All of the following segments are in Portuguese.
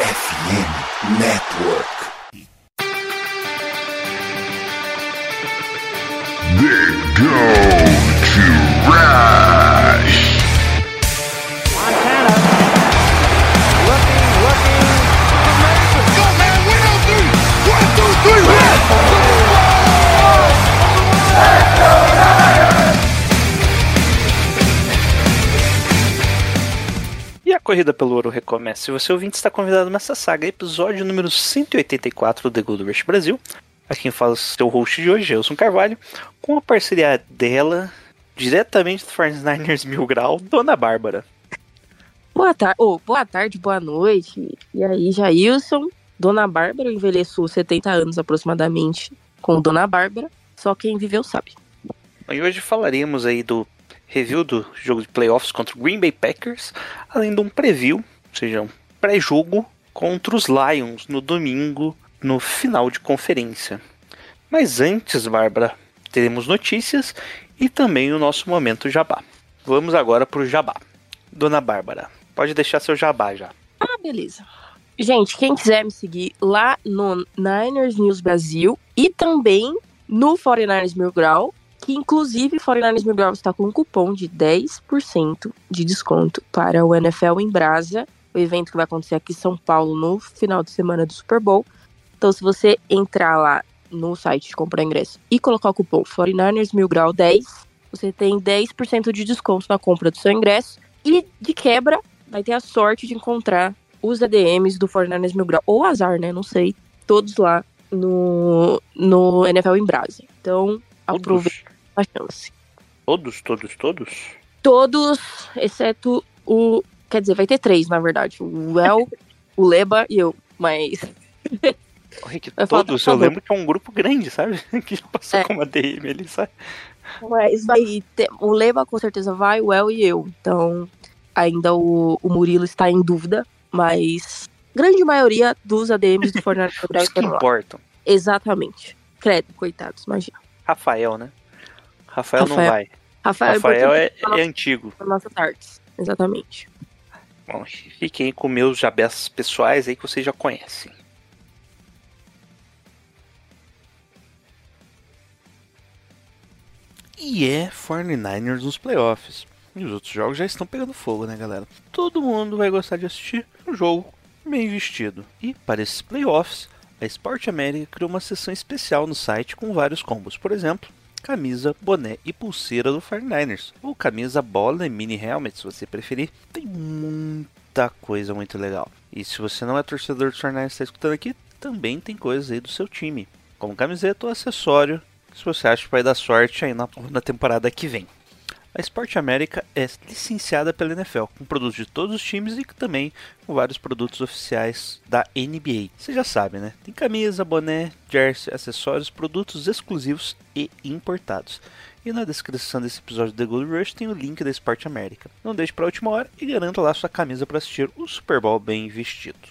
FM Network. Corrida pelo ouro recomeça. Se você ouvinte está convidado nessa saga, episódio número 184 do The Gold Rush Brasil. A quem fala o seu host de hoje, Elson Carvalho, com a parceria dela, diretamente do 49ers Mil Grau, Dona Bárbara. Boa tarde, oh, boa tarde, boa noite. E aí, Jailson, Dona Bárbara, eu envelheço 70 anos aproximadamente com Dona Bárbara, só quem viveu sabe. E hoje falaremos aí do review do jogo de playoffs contra o Green Bay Packers, além de um preview, ou seja, um pré-jogo contra os Lions no domingo, no final de conferência. Mas antes, Bárbara, teremos notícias e também o nosso momento jabá. Vamos agora para o jabá. Dona Bárbara, pode deixar seu jabá já. Ah, beleza. Gente, quem quiser me seguir lá no Niners News Brasil e também no 49ers Mil Grau, que inclusive o 49ers Mil Grau está com um cupom de 10% de desconto para o NFL em Brasa, o evento que vai acontecer aqui em São Paulo no final de semana do Super Bowl. Então, se você entrar lá no site de comprar ingresso e colocar o cupom 49ers Mil Grau 10, você tem 10% de desconto na compra do seu ingresso e de quebra vai ter a sorte de encontrar os ADMs do 49ers Mil Grau, ou azar, né? Não sei. Todos lá no, no NFL em Brasa. Então, aproveita a chance. Todos, todos, todos? Todos, exceto o. Quer dizer, vai ter três, na verdade. O El, o Leba e eu. Mas. Rick, todos, eu lembro que é um grupo grande, sabe? Que passou É. como ADM ali, sabe? Mas vai ter, o Leba com certeza vai, o El e eu. Então, ainda o, o Murilo está em dúvida, mas grande maioria dos ADMs do Fortnite Os que estão lá. importam. Exatamente. Credo, coitados, imagina. Rafael, né? Rafael, não Rafael. vai. Rafael, Rafael é, importante é antigo. nossas artes. Exatamente. Bom, fiquem com meus jabés pessoais aí que vocês já conhecem. E é 49ers nos playoffs. E os outros jogos já estão pegando fogo, né, galera? Todo mundo vai gostar de assistir um jogo bem vestido. E para esses playoffs, a Sport América criou uma seção especial no site com vários combos. Por exemplo, camisa, boné e pulseira do 49ers. Ou camisa, bola e mini helmet, se você preferir. Tem muita coisa muito legal. E se você não é torcedor do 49ers e está escutando aqui, também tem coisas aí do seu time. Como camiseta ou acessório, se você acha que vai dar sorte aí na, na temporada que vem. A Sport América é licenciada pela NFL, com produtos de todos os times e também com vários produtos oficiais da NBA. Você já sabe, né? Tem camisa, boné, jersey, acessórios, produtos exclusivos e importados. E na descrição desse episódio do The Gold Rush tem o link da Sport América. Não deixe para a última hora e garanta lá sua camisa para assistir o Super Bowl bem vestido.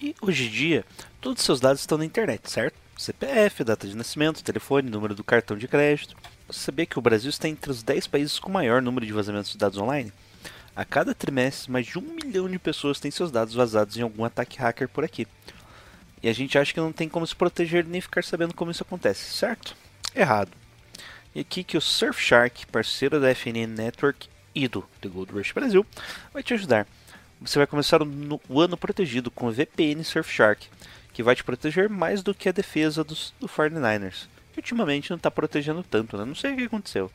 E hoje em dia, todos os seus dados estão na internet, certo? CPF, data de nascimento, telefone, número do cartão de crédito. Você sabia que o Brasil está entre os 10 países com maior número de vazamentos de dados online? A cada trimestre, mais de um milhão de pessoas têm seus dados vazados em algum ataque hacker por aqui. E a gente acha que não tem como se proteger nem ficar sabendo como isso acontece, certo? Errado. E aqui que o Surfshark, parceiro da FNN Network e do The Gold Rush Brasil, vai te ajudar. Você vai começar o, no- o ano protegido com o VPN Surfshark, que vai te proteger mais do que a defesa dos, do 49ers. Que ultimamente não está protegendo tanto, né? Não sei o que aconteceu.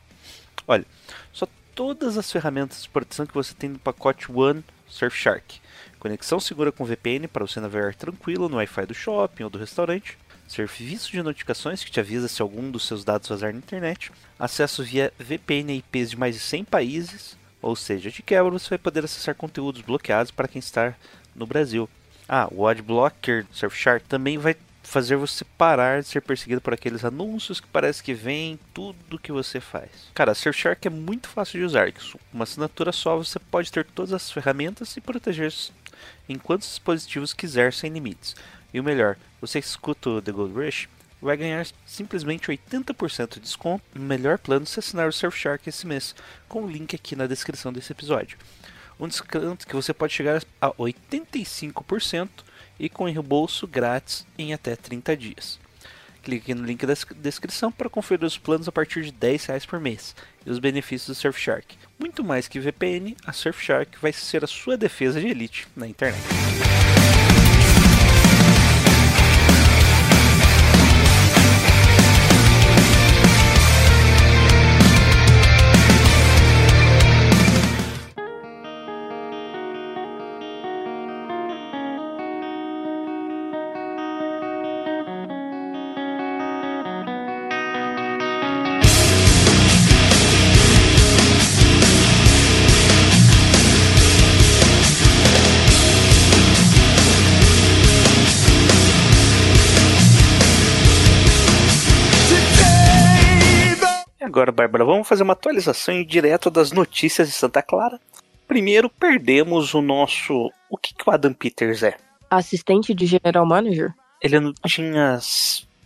Olha, só todas as ferramentas de proteção que você tem no pacote One Surfshark. Conexão segura com VPN para você navegar tranquilo no Wi-Fi do shopping ou do restaurante. Serviço de notificações que te avisa se algum dos seus dados vazar na internet. Acesso via VPN a IPs de mais de 100 países. Ou seja, de quebra você vai poder acessar conteúdos bloqueados para quem está no Brasil. Ah, o Adblocker Surfshark também vai fazer você parar de ser perseguido por aqueles anúncios que parece que vem tudo que você faz. Cara, Surfshark é muito fácil de usar. Com uma assinatura só você pode ter todas as ferramentas e proteger em quantos dispositivos quiser sem limites. E o melhor, você escuta o The Gold Rush vai ganhar simplesmente 80% de desconto no melhor plano se assinar o Surfshark esse mês, com o link aqui na descrição desse episódio. Um desconto que você pode chegar a 85% e com reembolso grátis em até 30 dias. Clique no link da descrição para conferir os planos a partir de 10 reais por mês e os benefícios do Surfshark. Muito mais que VPN, a Surfshark vai ser a sua defesa de elite na internet. Agora, Bárbara, vamos fazer uma atualização direto das notícias de Santa Clara. Primeiro, perdemos o nosso. O que, que o Adam Peters é? Assistente de General Manager? Ele não tinha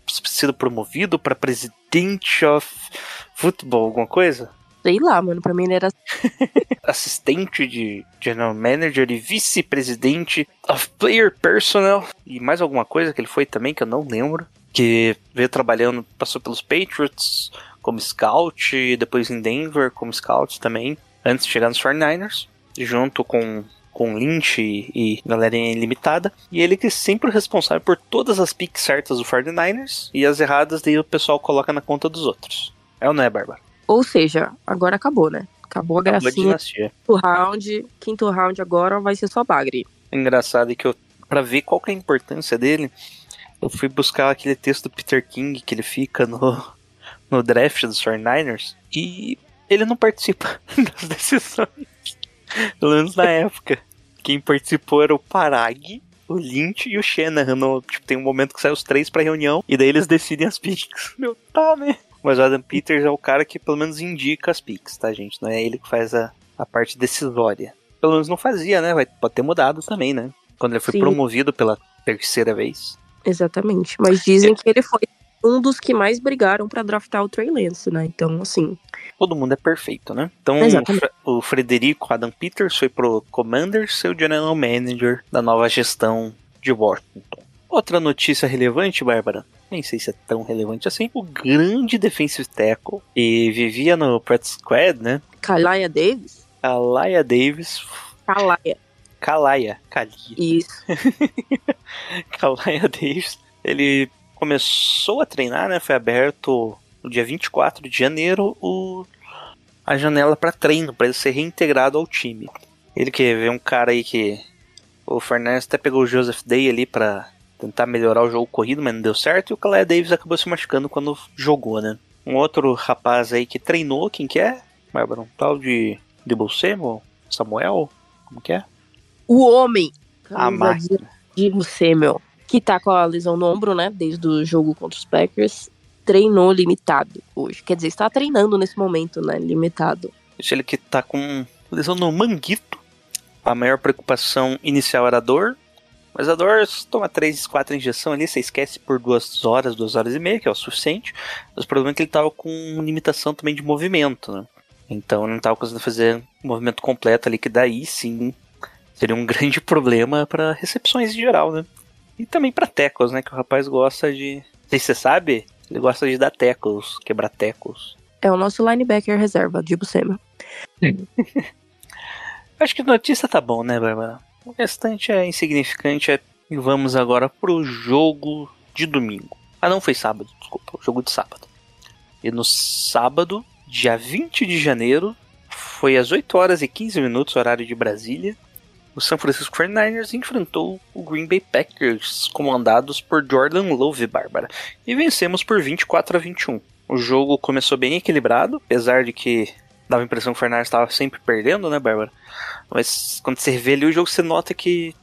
sido promovido para presidente of football, alguma coisa? Sei lá, mano. Pra mim ele era Assistente de general manager e vice-presidente of player personnel e mais alguma coisa que ele foi também que eu não lembro. Que veio trabalhando, passou pelos Patriots como scout e depois em Denver como scout também, antes de chegar nos 49ers, junto com com Lynch e, e galerinha ilimitada. E ele que é sempre responsável por todas as picks certas do 49ers e as erradas daí o pessoal coloca na conta dos outros. É ou não é, Bárbara? Ou seja, agora acabou, né? Acabou a Acabou a gracinha. dinastia. Quinto round, quinto round agora vai ser só bagre. engraçado é que eu, pra ver qual que é a importância dele, eu fui buscar aquele texto do Peter King que ele fica no, no draft dos 49ers e ele não participa das decisões. Pelo menos na época. Quem participou era o Parag, o Lynch e o Shanahan. No, tipo, tem um momento que saem os três pra reunião e daí eles decidem as picks. Meu, tá, né? Mas o Adam Peters é o cara que pelo menos indica as picks, tá, gente? Não é ele que faz a, a parte decisória. Pelo menos não fazia, né? Vai, pode ter mudado também, né? Quando ele foi Sim. promovido pela terceira vez. Exatamente. Mas É. dizem que ele foi um dos que mais brigaram pra draftar o Trey Lance, né? Então, assim, Todo mundo é perfeito, né? Então, o o Frederico Adam Peters foi pro Commanders, seu general manager da nova gestão de Washington. Outra notícia relevante, Bárbara, nem sei se é tão relevante assim, o grande defensive tackle e vivia no practice squad, né? Kalaya Davis? Kalaya Davis, Kalaya. Kalaya, Kalia, Isso. Kalaya Davis, ele começou a treinar, né? Foi aberto no dia 24 de janeiro o, a janela para treino, para ele ser reintegrado ao time. Ele que vê um cara aí que o Fernandes até pegou o Joseph Day ali para tentar melhorar o jogo corrido, mas não deu certo, e o Kalaya Davis acabou se machucando quando jogou, né? Um outro rapaz aí que treinou, quem que é? Bárbara, um tal de Debo Samuel? Samuel? Como que é? O homem. A máquina. de Samuel, que tá com a lesão no ombro, né? Desde o jogo contra os Packers. Treinou limitado hoje. Quer dizer, está treinando nesse momento, né? Limitado. Ele que tá com lesão no manguito. A maior preocupação inicial era a dor. Mas a dor, você toma 3, 4 injeções ali, você esquece por duas horas, duas horas e meia, que é o suficiente. Mas o problema é que ele tava com limitação também de movimento, né? Então não tava conseguindo fazer um movimento completo ali, que daí sim seria um grande problema para recepções em geral, né? E também para tecos, né? Que o rapaz gosta de. Não sei se você sabe, ele gosta de dar tecos, quebrar tecos. É o nosso linebacker reserva, Dibu Samuel. Acho que notícia tá bom, né, Bárbara? O restante é insignificante. é- E vamos agora pro jogo de domingo. Ah, não, foi sábado, desculpa. O jogo de sábado. E no sábado, dia 20 de janeiro, foi às 8 horas e 15 minutos, horário de Brasília. O San Francisco 49ers enfrentou o Green Bay Packers, comandados por Jordan Love, Bárbara. E vencemos por 24 a 21. O jogo começou bem equilibrado, apesar de que dava a impressão que o Fernandes estava sempre perdendo, né, Bárbara? Mas quando você vê ali o jogo, você nota que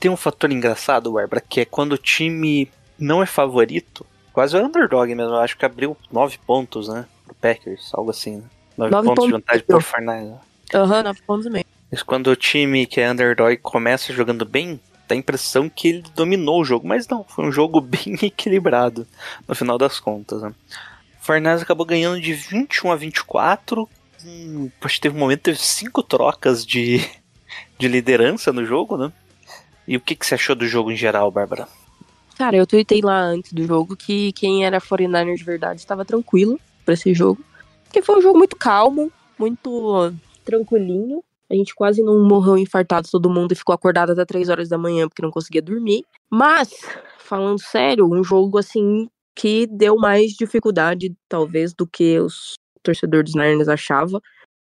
tem um fator engraçado, Bárbara, que é quando o time não é favorito, quase é underdog mesmo. Eu acho que abriu 9 pontos, né? Pro Packers, algo assim, né? 9 Nove pontos de pontos vantagem mesmo. pro Fernandes. Aham, 9 pontos meio. Mas quando o time que é underdog começa jogando bem, dá a impressão que ele dominou o jogo. Mas não, foi um jogo bem equilibrado no final das contas. Né? O Fernandes acabou ganhando de 21 a 24. Hum, acho teve um momento teve cinco trocas de, de liderança no jogo, né? E o que, que você achou do jogo em geral, Bárbara? Cara, eu tuitei lá antes do jogo que quem era 49er de verdade estava tranquilo pra esse jogo. Porque foi um jogo muito calmo, muito tranquilinho. A gente quase não morreu infartado todo mundo e ficou acordado até 3 horas da manhã porque não conseguia dormir. Mas, falando sério, um jogo assim que deu mais dificuldade, talvez, do que os torcedores dos Niners achavam.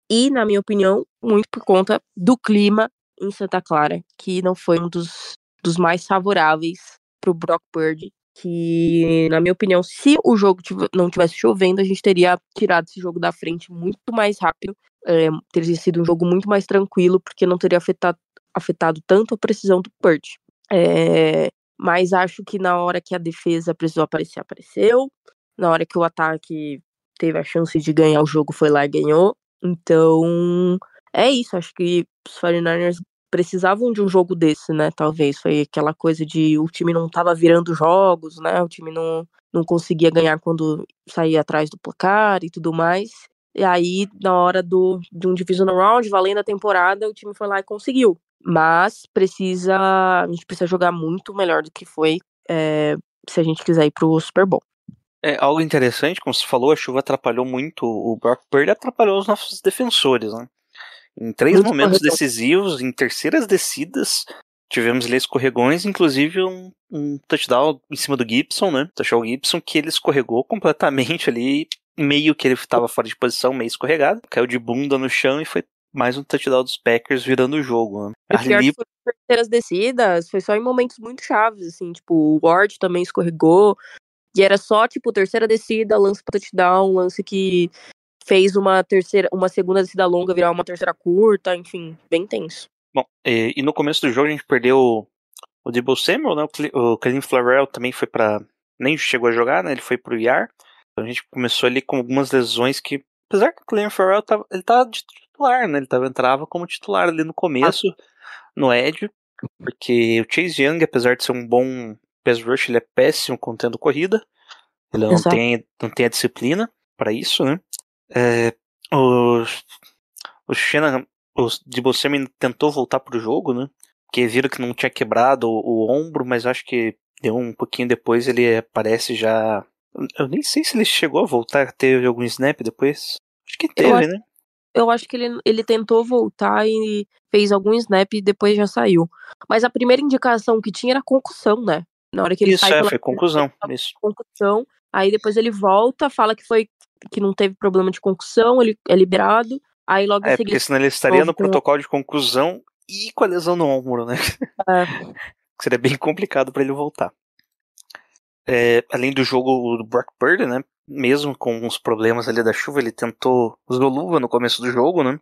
E, na minha opinião, muito por conta do clima em Santa Clara, que não foi um dos, dos mais favoráveis para o Brock Purdy. Que, na minha opinião, se o jogo não tivesse chovendo, a gente teria tirado esse jogo da frente muito mais rápido. É, teria sido um jogo muito mais tranquilo, porque não teria afetado, afetado tanto a precisão do Purdy. É, mas acho que na hora que a defesa precisou aparecer, apareceu. Na hora que o ataque teve a chance de ganhar o jogo, foi lá e ganhou. Então, é isso. Acho que os 49ers precisavam de um jogo desse, né? Talvez. Foi aquela coisa de o time não tava virando jogos, né? O time não, não conseguia ganhar quando saía atrás do placar e tudo mais. E aí, na hora do, de um divisional round, valendo a temporada, o time foi lá e conseguiu. Mas precisa. A gente precisa jogar muito melhor do que foi é, se a gente quiser ir pro Super Bowl. É algo interessante, como você falou, a chuva atrapalhou muito o Brock Purdy, atrapalhou os nossos defensores, né? Em três Muito momentos corretor. decisivos, em terceiras descidas, tivemos ali escorregões, inclusive um, um touchdown em cima do Gibson, né? Touchdown Gibson, que ele escorregou completamente ali, meio que ele estava fora de posição, meio escorregado, caiu de bunda no chão e foi mais um touchdown dos Packers virando o jogo, né? Ali, que foi terceiras descidas, foi só em momentos muito chaves, assim, tipo, o Ward também escorregou, e era só, tipo, terceira descida, lance pra touchdown, lance que fez uma terceira, uma segunda descida longa virar uma terceira curta, enfim, bem tenso. Bom, e, e no começo do jogo a gente perdeu o, Debo Samuel, né? O, Cle- o Clelin Flarrell também foi pra. Nem chegou a jogar, né? Ele foi pro IR. Então a gente começou ali com algumas lesões que. Apesar que o Clelin Flarrell tava, ele tava de titular, né? Ele tava, entrava como titular ali no começo, no Edge. Porque o Chase Young, apesar de ser um bom pass rush, ele é péssimo contendo corrida. Ele não Exato. tem, não tem a disciplina pra isso, né? É, o, o Shanahan o Debo Samuel tentou voltar pro jogo, né? Porque viram que não tinha quebrado o, o ombro, mas acho que deu um pouquinho depois ele aparece já. Eu nem sei se ele chegou a voltar, teve algum snap depois. Acho que teve, acho- né? Eu acho que ele, ele tentou voltar e fez algum snap e depois já saiu. Mas a primeira indicação que tinha era concussão, né? Na hora que ele Isso, sai é, foi conclusão. Isso. concussão. Aí depois ele volta, fala que foi que não teve problema de concussão, ele é liberado. Aí logo em É, seguida. porque senão ele estaria no protocolo de conclusão e com a lesão no ombro, né? É, Seria bem complicado pra ele voltar. É, além do jogo do Brock Purdy, né? Mesmo com os problemas ali da chuva, ele tentou usou luva no começo do jogo, né?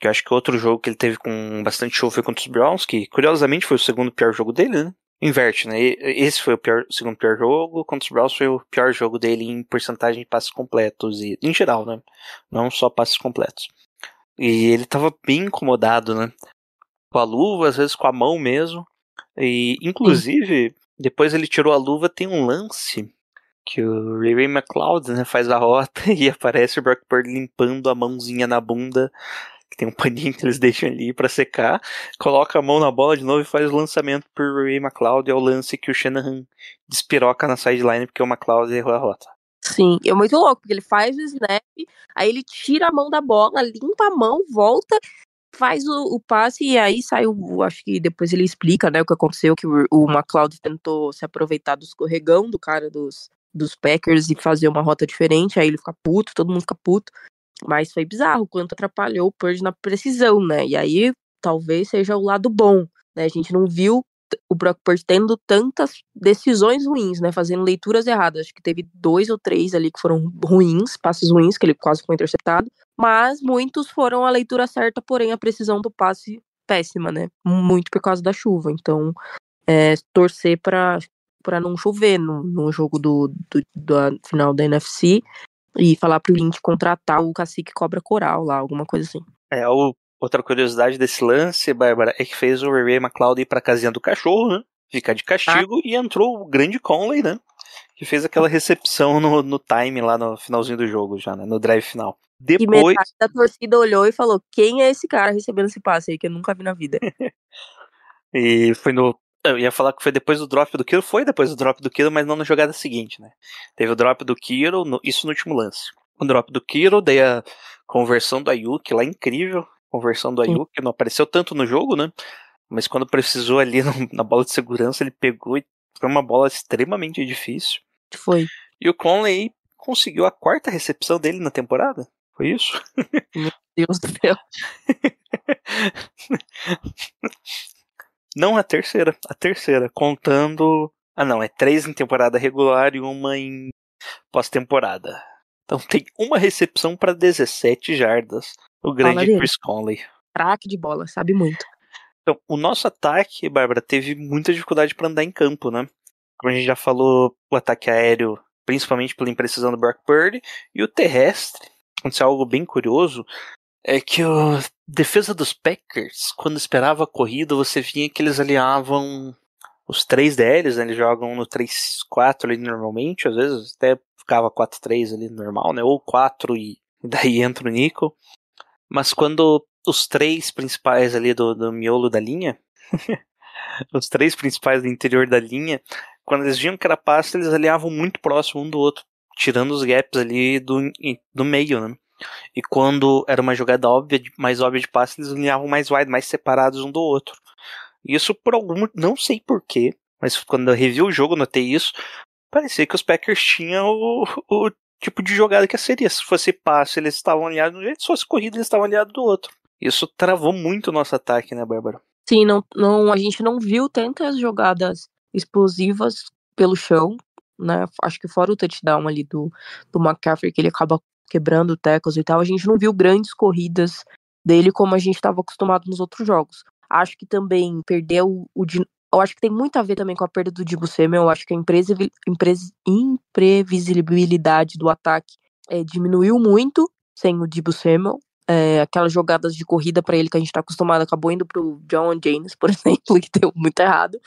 Que eu acho que outro jogo que ele teve com bastante chuva foi contra os Browns, que curiosamente foi o segundo pior jogo dele, né? Inverte, né? Esse foi o pior, segundo pior jogo, contra os Browns foi o pior jogo dele em porcentagem de passes completos e em geral, né? Não só passes completos. E ele tava bem incomodado, né? Com a luva, às vezes com a mão mesmo. E inclusive, depois ele tirou a luva, tem um lance que o Ray McLeod né, faz a rota e aparece o Brock Purdy limpando a mãozinha na bunda, tem um paninho que eles deixam ali pra secar, coloca a mão na bola de novo e faz o lançamento pro Ray Ray McLeod, é o lance que o Shanahan despiroca na sideline porque o McLeod errou a rota. sim, é muito louco, porque ele faz o snap, aí ele tira a mão da bola, limpa a mão, volta, faz o, o passe e aí sai o. Acho que depois ele explica, né, o que aconteceu, que o, o McLeod tentou se aproveitar do escorregão do cara dos, dos Packers e fazer uma rota diferente, aí ele fica puto, todo mundo fica puto. Mas foi bizarro o quanto atrapalhou o Purge na precisão, né? E aí talvez seja o lado bom, né? A gente não viu o Brock Purdy tendo tantas decisões ruins, né? Fazendo leituras erradas. Acho que teve dois ou três ali que foram ruins, passes ruins, que ele quase foi interceptado. Mas muitos foram a leitura certa, porém a precisão do passe péssima, né? Muito por causa da chuva. Então, é, torcer para para não chover no, no jogo do, do, da final da NFC e falar pro Link contratar o cacique cobra coral lá, alguma coisa assim. É, o- outra curiosidade desse lance, Bárbara, é que fez o Ray McLeod ir pra casinha do cachorro, né? Ficar de castigo e entrou o grande Conley, né? que fez aquela recepção no, no time lá no finalzinho do jogo, já, né? No drive final. E Depois. metade da torcida olhou e falou: quem é esse cara recebendo esse passe aí que eu nunca vi na vida? E foi no. Eu ia falar que foi depois do drop do Kiro, foi depois do drop do Kiro, mas não na jogada seguinte, né? Teve o drop do Kiro, no- isso no último lance. O drop do Kiro, daí a conversão do Ayuki lá, incrível. Conversão do. Ayuki, não apareceu tanto no jogo, né? Mas quando precisou ali no- na bola de segurança, ele pegou e foi uma bola extremamente difícil. Foi. E o Conley conseguiu a quarta recepção dele na temporada. Foi isso? Deus do céu. Não a terceira, a terceira, contando. Ah, não, é três em temporada regular e uma em pós-temporada. Então tem uma recepção para 17 jardas. O grande. Chris Conley. Craque de bola, sabe muito. Então, o nosso ataque, Bárbara, teve muita dificuldade para andar em campo, né? Como a gente já falou, o ataque aéreo, principalmente pela imprecisão do Brock Purdy, e o terrestre, aconteceu algo bem curioso, é que a defesa dos Packers, quando esperava a corrida, você via que eles aliavam os três DLs, né? Eles jogam no 3-4 ali normalmente, às vezes até ficava 4-3 ali normal, né? Ou 4 e daí entra o Nico. Mas quando os três principais ali do, do miolo da linha, os três principais do interior da linha, quando eles viam que era passe, eles aliavam muito próximo um do outro, tirando os gaps ali do, do meio, né? E quando era uma jogada óbvia, mais óbvia de passe, eles alinhavam mais wide, mais separados um do outro. Isso por algum, não sei porquê, mas quando eu revi o jogo, notei isso. Parecia que os Packers tinham o, o tipo de jogada que seria. Se fosse passe, eles estavam alinhados de um jeito, se fosse corrida, eles estavam alinhados do outro. Isso travou muito o nosso ataque, né, Bárbara? Sim, não, não, a gente não viu tantas jogadas explosivas pelo chão, né? Acho que fora o touchdown ali do, do McCaffrey, que ele acaba quebrando tackles e tal, a gente não viu grandes corridas dele como a gente estava acostumado nos outros jogos. Acho que também perdeu o. Eu acho que tem muito a ver também com a perda do Dibu Samuel. Eu acho que a imprevisibilidade do ataque é, diminuiu muito sem o Dibu Samuel. É, aquelas jogadas de corrida para ele que a gente tá acostumado acabou indo pro John James, por exemplo, que deu muito errado.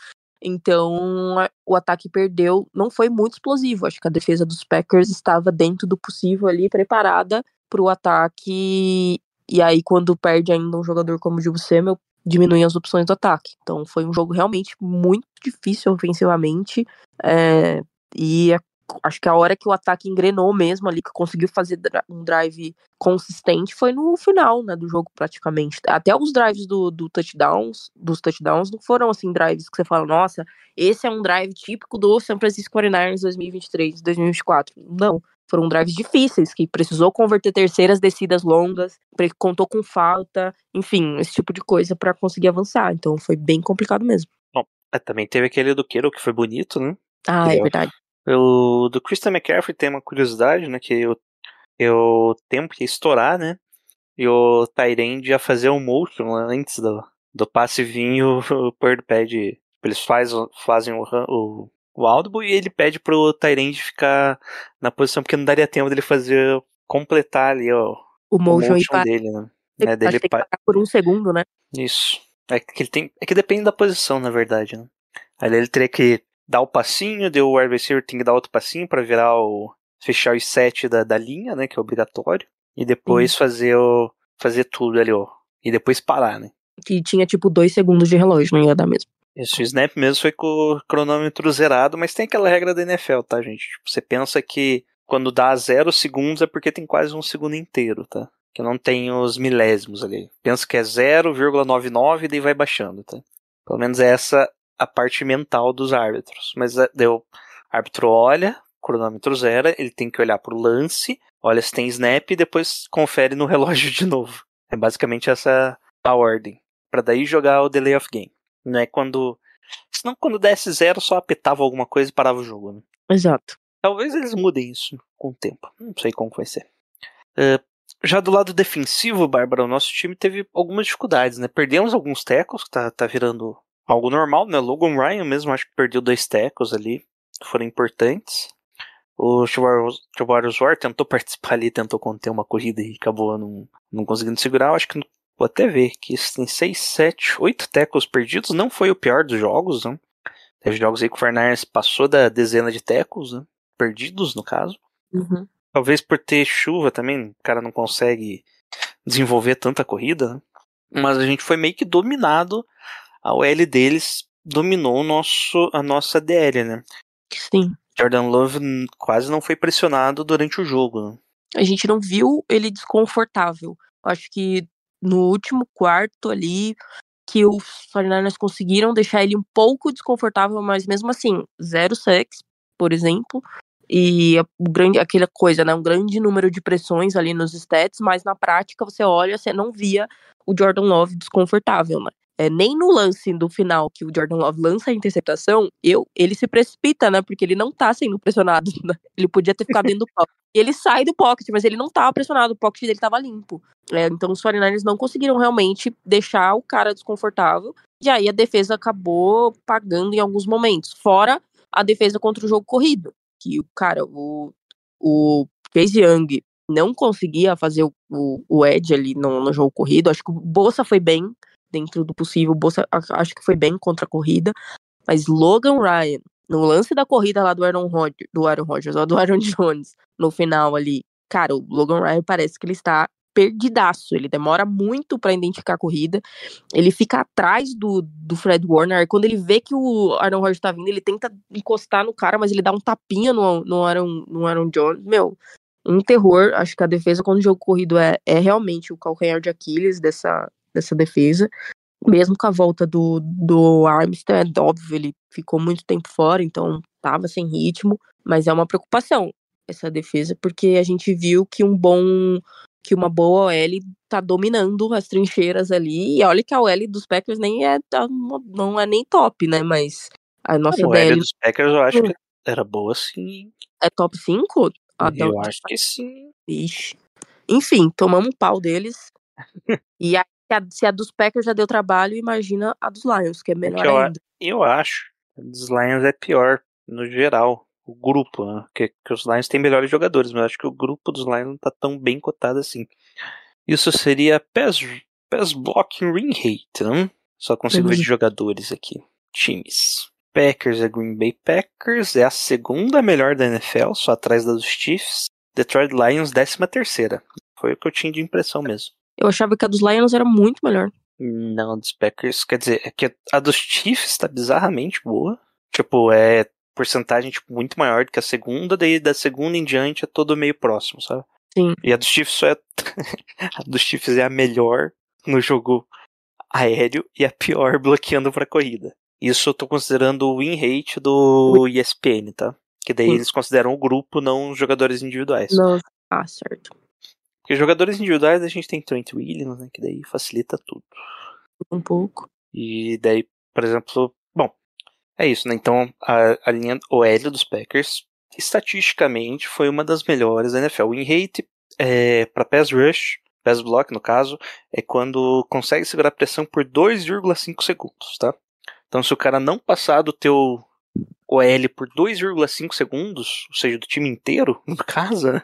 Então, o ataque perdeu, não foi muito explosivo. Acho que a defesa dos Packers estava dentro do possível ali, preparada pro ataque. E aí, quando perde ainda um jogador como o Dibu Samuel, diminuem as opções do ataque. Então, foi um jogo realmente muito difícil ofensivamente. é, e acho que a hora que o ataque engrenou mesmo ali, que conseguiu fazer um drive consistente, foi no final, né, do jogo praticamente. Até os drives do, do touchdowns, dos touchdowns não foram assim drives que você fala, nossa, esse é um drive típico do San Francisco 49ers 2023, 2024. Não, foram drives difíceis, que precisou converter terceiras descidas longas, contou com falta, enfim, esse tipo de coisa pra conseguir avançar. Então foi bem complicado mesmo. Ah, também teve aquele do Queiro, que foi bonito, né? Ah, é verdade. O do Christian McCaffrey tem uma curiosidade, né? Que o, que o tempo ia estourar, né? E o Tyrande ia fazer o motion antes do, do passe vir o, o Bird pede. Eles faz, fazem o, o, o audible e ele pede pro Tyrande ficar na posição, porque não daria tempo dele fazer. completar ali ó, O o motion, motion e para, dele, né? acho É, que dele pa- por um segundo, né? Isso. É que ele tem. É que depende da posição, na verdade, né? Aí ele teria que dar o passinho, daí o wide receiver tem que dar outro passinho pra virar o. fechar os sete da, da linha, né? Que é obrigatório. E depois fazer o. fazer tudo ali, ó. E depois parar, né? Que tinha tipo dois segundos de relógio, não ia dar mesmo. Isso, o snap mesmo foi com o cronômetro zerado, mas tem aquela regra da NFL, tá, gente? Tipo, você pensa que quando dá zero segundos é porque tem quase um segundo inteiro, tá? Que não tem os milésimos ali. Pensa que é 0,99 e daí vai baixando, tá? Pelo menos é essa a parte mental dos árbitros. Mas é, deu, o árbitro olha, cronômetro zero, ele tem que olhar pro lance, olha se tem snap e depois confere no relógio de novo. É basicamente essa a ordem. Pra daí jogar o delay of game. Não é quando. Senão quando desse zero só apitava alguma coisa e parava o jogo, né? Exato. Talvez eles mudem isso com o tempo. Não sei como vai ser. Eh, já do lado defensivo, Bárbara, o nosso time teve algumas dificuldades, né? Perdemos alguns tecos, que tá, tá virando algo normal, né? Logan Ryan mesmo, acho que perdeu dois tecos ali, que foram importantes. O Chubarius War tentou participar ali, tentou conter uma corrida e acabou não, não conseguindo segurar. Acho que vou até ver que isso tem 6, 7, 8 tecos perdidos. Não foi o pior dos jogos, né? Teve jogos aí que o Fernandes passou da dezena de tecos, né? perdidos, no caso. Uhum. Talvez por ter chuva também, o cara não consegue desenvolver tanta corrida. né? Mas a gente foi meio que dominado. A OL deles dominou o nosso, a nossa DL, né? Sim. Jordan Love quase não foi pressionado durante o jogo. Né? A gente não viu ele desconfortável. Acho que no último quarto ali, que os 49ers conseguiram deixar ele um pouco desconfortável, mas mesmo assim, zero sex, por exemplo. E a- o grande, aquela coisa, né? Um grande número de pressões ali nos stats, mas na prática você olha, você não via o Jordan Love desconfortável, né? É, nem no lance do final que o Jordan Love lança a interceptação, eu, ele se precipita, né? Porque ele não tá sendo pressionado. Né? Ele podia ter ficado dentro do pocket. Ele sai do pocket, mas ele não tava pressionado, o pocket dele tava limpo. É, então os 49ers não conseguiram realmente deixar o cara desconfortável. E aí a defesa acabou pagando em alguns momentos. Fora a defesa contra o jogo corrido. Que o cara, o, o Chase Young não conseguia fazer o, o, o edge ali no, no jogo corrido. Acho que o Bolsa foi bem dentro do possível. Bolsa acho que foi bem contra a corrida. Mas Logan Ryan, no lance da corrida lá do Aaron Rodgers, do Aaron Rodgers, do Aaron Jones, no final ali, cara, o Logan Ryan parece que ele está perdidaço. Ele demora muito pra identificar a corrida. Ele fica atrás do, do Fred Warner. Quando ele vê que o Aaron Rodgers tá vindo, ele tenta encostar no cara, mas ele dá um tapinha no, no, Aaron, no Aaron Jones. Meu, um terror. Acho que a defesa, quando o jogo corrido é, é realmente o calcanhar de Aquiles dessa, dessa defesa. Mesmo com a volta do, do Armstead, óbvio, ele ficou muito tempo fora, então tava sem ritmo. Mas é uma preocupação essa defesa, porque a gente viu que um bom que uma boa OL tá dominando as trincheiras ali. E olha que a OL dos Packers nem é não é nem top, né? Mas a nossa o L DL dos Packers eu acho Hum. que era boa sim. é top 5? Ah, eu acho que sim. Ixi. Enfim, tomamos um pau deles. e a, se a- se a dos Packers já deu trabalho, imagina a dos Lions, que é melhor eu ainda. Eu acho a dos Lions é pior, no geral. O grupo, né? Que, que os Lions têm melhores jogadores, mas eu acho que o grupo dos Lions não tá tão bem cotado assim. Isso seria pass, pass blocking ring rate, né? Só consigo ver Uhum. de jogadores aqui. Times. Packers é Green Bay Packers, é a segunda melhor da NFL, só atrás da dos Chiefs. Detroit Lions, décima terceira. Foi o que eu tinha de impressão mesmo. Eu achava que a dos Lions era muito melhor. Não, dos Packers, quer dizer, é que a dos Chiefs tá bizarramente boa. Tipo, é porcentagem tipo, muito maior do que a segunda, daí da segunda em diante é todo meio próximo, sabe? Sim. E a dos Chiefs só é. a dos Chiefs é a melhor no jogo aéreo e a pior bloqueando pra corrida. Isso eu tô considerando o win rate do ESPN, tá? Que daí Sim. eles consideram o grupo, não os jogadores individuais. Não. Ah, certo. Porque jogadores individuais a gente tem Trent Williams, né? Que daí facilita tudo. Um pouco. E daí, por exemplo, bom, é isso, né? Então a, a linha OL dos Packers, estatisticamente, foi uma das melhores da NFL. Win rate é, para pass rush, pass block no caso, é quando consegue segurar a pressão por 2,5 segundos, tá? Então se o cara não passar do teu OL por 2,5 segundos, ou seja, do time inteiro, no caso, né?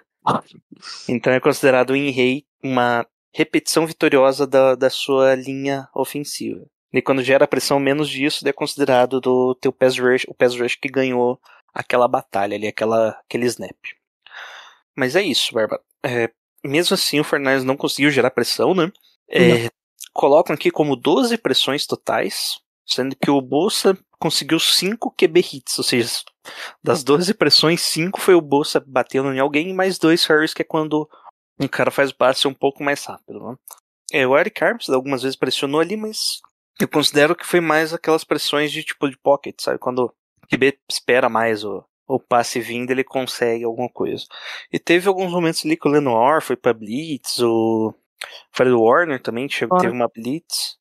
Então é considerado win rate uma repetição vitoriosa da, da sua linha ofensiva. E quando gera pressão menos disso, é considerado do teu pass rush, o pass rush que ganhou aquela batalha ali, aquela, aquele snap. Mas é isso, Barba. É, mesmo assim, o Fernandes não conseguiu gerar pressão, né? É, colocam aqui como 12 pressões totais, sendo que o Bolsa conseguiu 5 QB hits, ou seja, das 12 pressões, 5 foi o Bolsa batendo em alguém, e mais 2 hurries, que é quando um cara faz o passe um pouco mais rápido. Né? É, o Eric Armstead algumas vezes pressionou ali, mas eu considero que foi mais aquelas pressões de tipo de pocket, sabe? Quando o QB espera mais o, o passe vindo, ele consegue alguma coisa. E teve alguns momentos ali que o Lenoir foi pra Blitz, o Fred Warner também chegou, teve uma Blitz.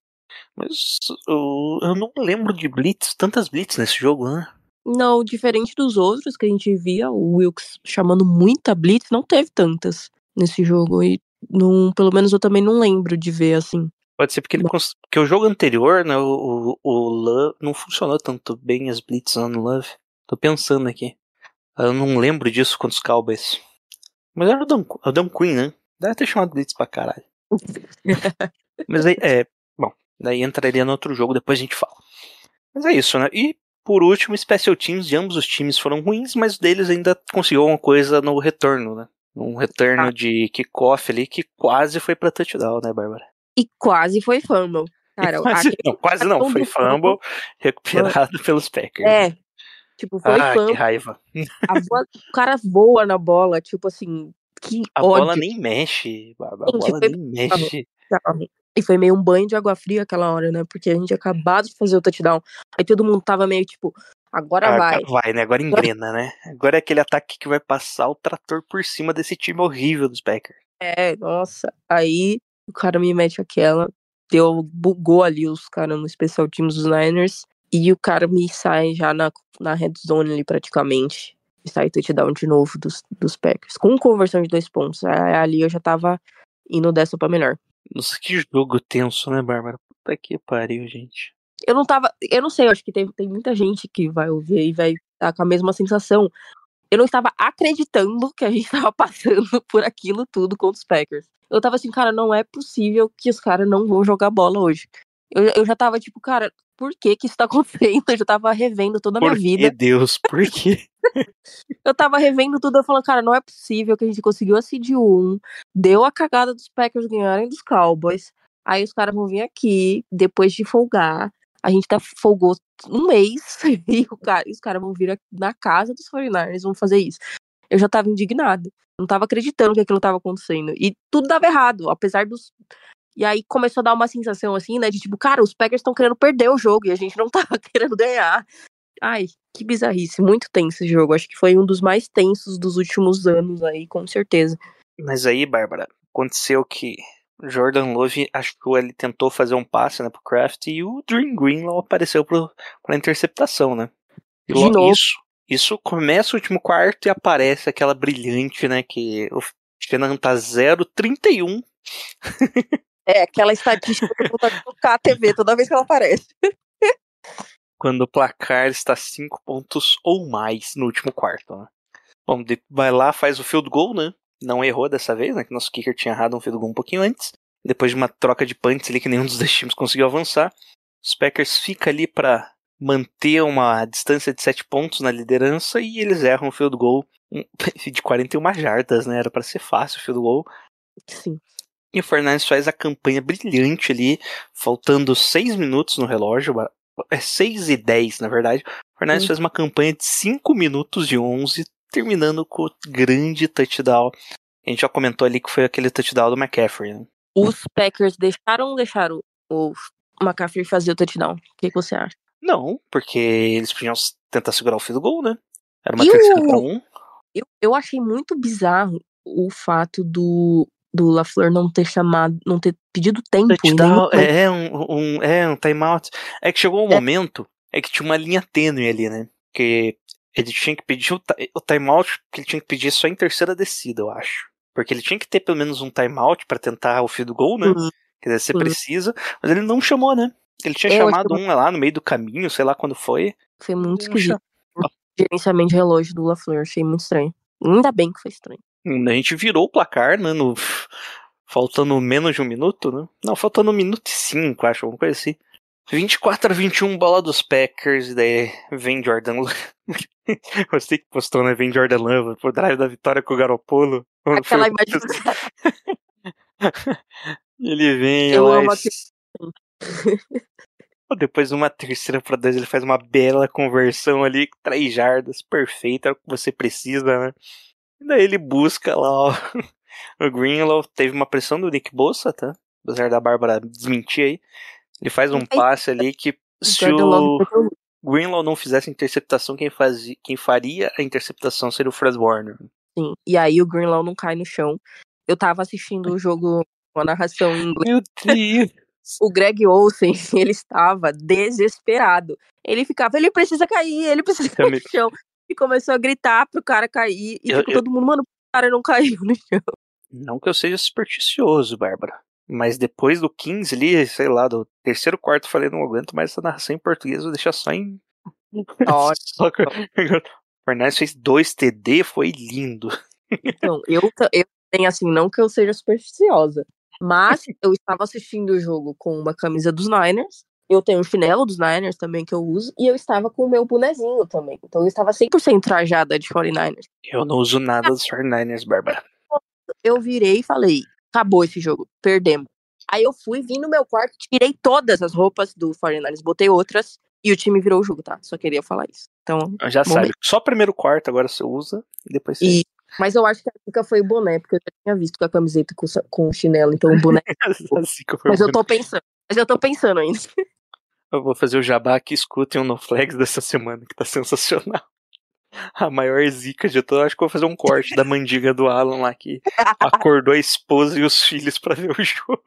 Mas o- eu não lembro de Blitz, tantas Blitz nesse jogo, né? Não, diferente dos outros que a gente via, o Wilkes chamando muita blitz, não teve tantas nesse jogo. E não, pelo menos eu também não lembro de ver assim. Pode ser porque, ele porque o jogo anterior, né, o, o, o Love não funcionou tanto bem as Blitz no Love. Tô pensando aqui. Eu não lembro disso contra os Cowboys. Mas era o Dan, o Dan Quinn, né? Deve ter chamado Blitz pra caralho. Mas aí, é. Daí entraria no outro jogo, depois a gente fala. Mas é isso, né? E por último, special teams de ambos os times foram ruins, mas o deles ainda conseguiu uma coisa no retorno, né? Um retorno Ah. de kickoff ali que quase foi pra touchdown, né, Bárbara? E quase foi fumble. Cara, quase, não, quase não, foi fumble recuperado pelos Packers. É. Tipo, foi ah, que fumble. raiva. A voa- o cara voa na bola, tipo assim, que A ódio. bola nem mexe, Bárbara, a Gente, bola nem mexe. E foi meio um banho de água fria aquela hora, né? Porque a gente tinha acabado de fazer o touchdown. Aí todo mundo tava meio tipo, agora Ah, vai. vai, né? Agora engrena, né? Agora é aquele ataque que vai passar o trator por cima desse time horrível dos Packers. É, nossa. Aí o cara me mete aquela. Deu, bugou ali os caras no special teams dos Niners. E o cara me sai já na, na red zone ali praticamente. E sai touchdown de novo dos, dos Packers. Com conversão de dois pontos. Aí, ali eu já tava indo dessa pra melhor. Nossa, que jogo tenso, né, Bárbara? Puta que pariu, gente. Eu não tava. Eu não sei, eu acho que tem, tem muita gente que vai ouvir e vai estar com a mesma sensação. Eu não estava acreditando que a gente estava passando por aquilo tudo contra os Packers. Eu tava assim, cara, não é possível que os caras não vão jogar bola hoje. Eu, eu já tava tipo, cara, por que que isso tá acontecendo? Eu já tava revendo toda a minha vida. Deus? Por quê? Eu tava revendo tudo, eu falando, cara, não é possível que a gente conseguiu a seed 1, deu a cagada dos Packers ganharem dos Cowboys, aí os caras vão vir aqui, depois de folgar, a gente tá folgou um mês, e cara, e os caras vão vir na casa dos 49ers, vão fazer isso. Eu já tava indignado, não tava acreditando que aquilo tava acontecendo, e tudo dava errado, apesar dos... E aí começou a dar uma sensação assim, né, de tipo, cara, os Packers estão querendo perder o jogo, e a gente não tava querendo ganhar. Ai, que bizarrice, muito tenso esse jogo. Acho que foi um dos mais tensos dos últimos anos aí, com certeza. Mas aí, Bárbara, aconteceu que Jordan Love achou, ele tentou fazer um passe né, pro Kraft e o Dream Greenlaw apareceu pro, pra interceptação, né? E De logo novo. isso, isso começa o último quarto e aparece aquela brilhante, né? Que o Shannon tá 0-31. É, aquela estatística que eu vou TV toda vez que ela aparece. quando o placar está 5 pontos ou mais no último quarto. Né? Bom, vai lá, faz o field goal, né? Não errou dessa vez, né? Que nosso kicker tinha errado um field goal um pouquinho antes. Depois de uma troca de punts ali que nenhum dos dois times conseguiu avançar. Os Packers ficam ali para manter uma distância de 7 pontos na liderança e eles erram o field goal de 41 jardas, né? Era para ser fácil o field goal. Sim. E o Fernandes faz a campanha brilhante ali, faltando 6 minutos no relógio. É 6 e 10, na verdade. O Fernandes faz uma campanha de 5 minutos de 11, terminando com o grande touchdown. A gente já comentou ali que foi aquele touchdown do McCaffrey, né? Os Packers deixaram ou deixaram o McCaffrey fazer o touchdown? O que, que você acha? Não, porque eles podiam tentar segurar o field goal, né? Era uma terceira o- pra um. Eu, eu achei muito bizarro o fato do, do LaFleur não ter chamado, não ter pedido tempo Touchdown, é um, um, é um timeout. É que chegou um É. momento, é que tinha uma linha tênue ali, né? Que ele tinha que pedir o, o timeout que ele tinha que pedir só em terceira descida, eu acho. Porque ele tinha que ter pelo menos um timeout pra tentar o field goal, né? Uhum. Quer dizer, você Uhum. precisa, mas ele não chamou, né? Ele tinha Eu chamado um lá no meio do caminho, sei lá quando foi. Foi muito esquisito. Gerenciamento de relógio do LaFleur, achei muito estranho. Ainda bem que foi estranho. A gente virou o placar, né? No... Faltando menos de um minuto, né? Não, faltando um minuto e cinco, acho, alguma coisa assim. 24 a 21, bola dos Packers, e daí vem Jordan Love. Você que postou, né? Vem Jordan Love pro drive da vitória com o Garopolo. Foi Aquela o- imagem. Ele vem Eu amo. Depois de uma terceira para dois, ele faz uma bela conversão ali, três jardas, perfeita, é o que você precisa, né? E daí ele busca lá ó, o Greenlaw, teve uma pressão do Nick Bossa, tá? Apesar da Bárbara desmentir aí. Ele faz um passe ali que se o Greenlaw não fizesse a interceptação, quem, fazia, quem faria a interceptação seria o Fred Warner. Sim. E aí o Greenlaw não cai no chão. Eu tava assistindo o jogo com a narração em inglês. Meu Deus! O Greg Olsen, ele estava desesperado. Ele ficava, ele precisa cair, ele precisa cair no chão. E começou a gritar pro cara cair. E Eu- tipo, eu- todo mundo, mano, o cara não caiu no chão. Não que eu seja supersticioso, Bárbara. Mas depois do 15 ali, sei lá, do terceiro quarto, eu falei, não aguento mais essa narração em português, vou deixar só em. O Fernandes fez dois TD, foi lindo. Então, eu, eu tenho assim, não que eu seja supersticiosa. Mas eu estava assistindo o jogo com uma camisa dos Niners. eu tenho um chinelo dos Niners também que eu uso, e eu estava com o meu bonezinho também. Então eu estava 100% trajada de 49ers. Eu não uso nada dos 49ers, Bárbara. Eu virei e falei: acabou esse jogo, perdemos. Aí eu fui, vim no meu quarto, tirei todas as roupas do 49ers, botei outras, e o time virou o jogo, tá? Só queria falar isso. Então, Já Momento. sabe. Só primeiro quarto agora você usa e depois você. E- mas eu acho que a dica foi o boné, porque eu já tinha visto com a camiseta com, com o chinelo, então o boné. Que eu mas eu tô pensando. Mas eu tô pensando ainda. Eu vou fazer o jabá aqui, escutem o No Flags dessa semana, que tá sensacional. A maior zica de todas. Acho que vou fazer um corte da mandiga do Alan lá que acordou a esposa e os filhos pra ver o jogo.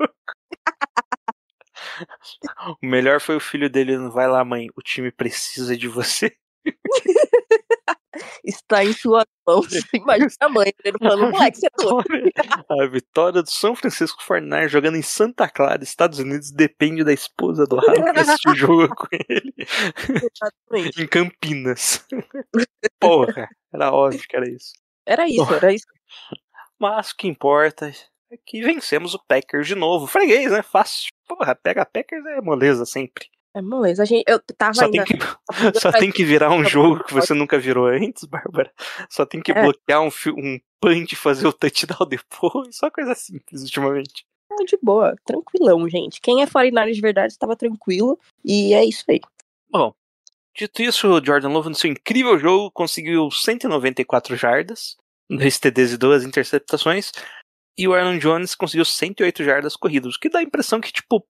O melhor foi o filho dele. Vai lá, mãe, o time precisa de você. Está em suas mãos. Imagina a mãe ele falando, moleque, você é doido. A vitória do São Francisco 49 jogando em Santa Clara, Estados Unidos, depende da esposa do Alan que assistir o jogo com ele Exatamente. em Campinas. Porra, era óbvio que era isso. Era isso, era isso. Mas o que importa é que vencemos o Packers de novo. Freguês, né? Fácil. Porra, pega Packers é moleza sempre. É moleza. A gente, eu tava Só ainda. tem, que, só tem que virar um jogo que você nunca virou antes, Bárbara. Só tem que É. bloquear um, um punch e fazer o touchdown depois. Só coisa simples ultimamente. De boa, tranquilão, gente. Quem é 49 de verdade estava tranquilo. E é isso aí. Bom, dito isso, o Jordan Love no seu incrível jogo conseguiu 194 jardas, dois TDs e duas interceptações, e o Aaron Jones conseguiu 108 jardas corridas, o que dá a impressão que, tipo,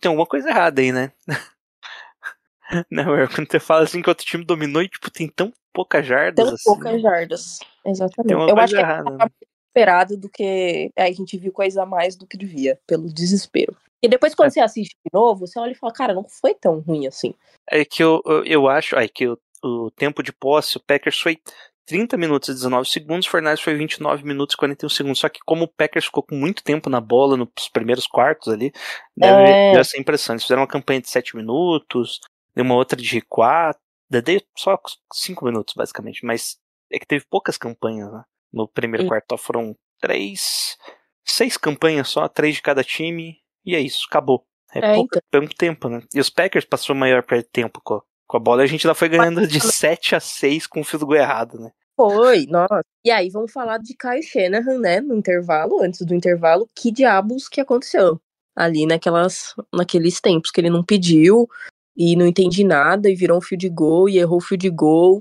tem alguma coisa errada aí, né? Não, é quando você fala assim que outro time dominou e, tipo, tem tão poucas jardas Tão assim. poucas jardas. Tem Exatamente. Eu acho que errada. né? esperado do que. é, a gente viu coisa a mais do que devia, pelo desespero. E depois, quando É. você assiste de novo, você olha e fala, cara, não foi tão ruim assim. É que eu, eu, eu acho é que o, o tempo de posse, o Packers foi 30 minutos e 19 segundos, o Fortnite foi 29 minutos e 41 segundos. Só que como o Packers ficou com muito tempo na bola nos primeiros quartos ali, deve É. deu essa impressão. Eles fizeram uma campanha de 7 minutos, deu uma outra de 4, deu só 5 minutos basicamente, mas é que teve poucas campanhas, né? No primeiro Hum. quarto foram três, seis campanhas só, três de cada time, e é isso, acabou. É, É, pouco, pouco tempo, né? E os Packers passou maior tempo com com a bola. A gente ainda foi ganhando de 7 a 6 com o field goal errado, né? Foi, nossa. E aí, vamos falar de Kyle Shanahan, né? No intervalo, antes do intervalo, que diabos que aconteceu? Ali naquelas, naqueles tempos que ele não pediu e não entendi nada e virou um field goal e errou o field goal.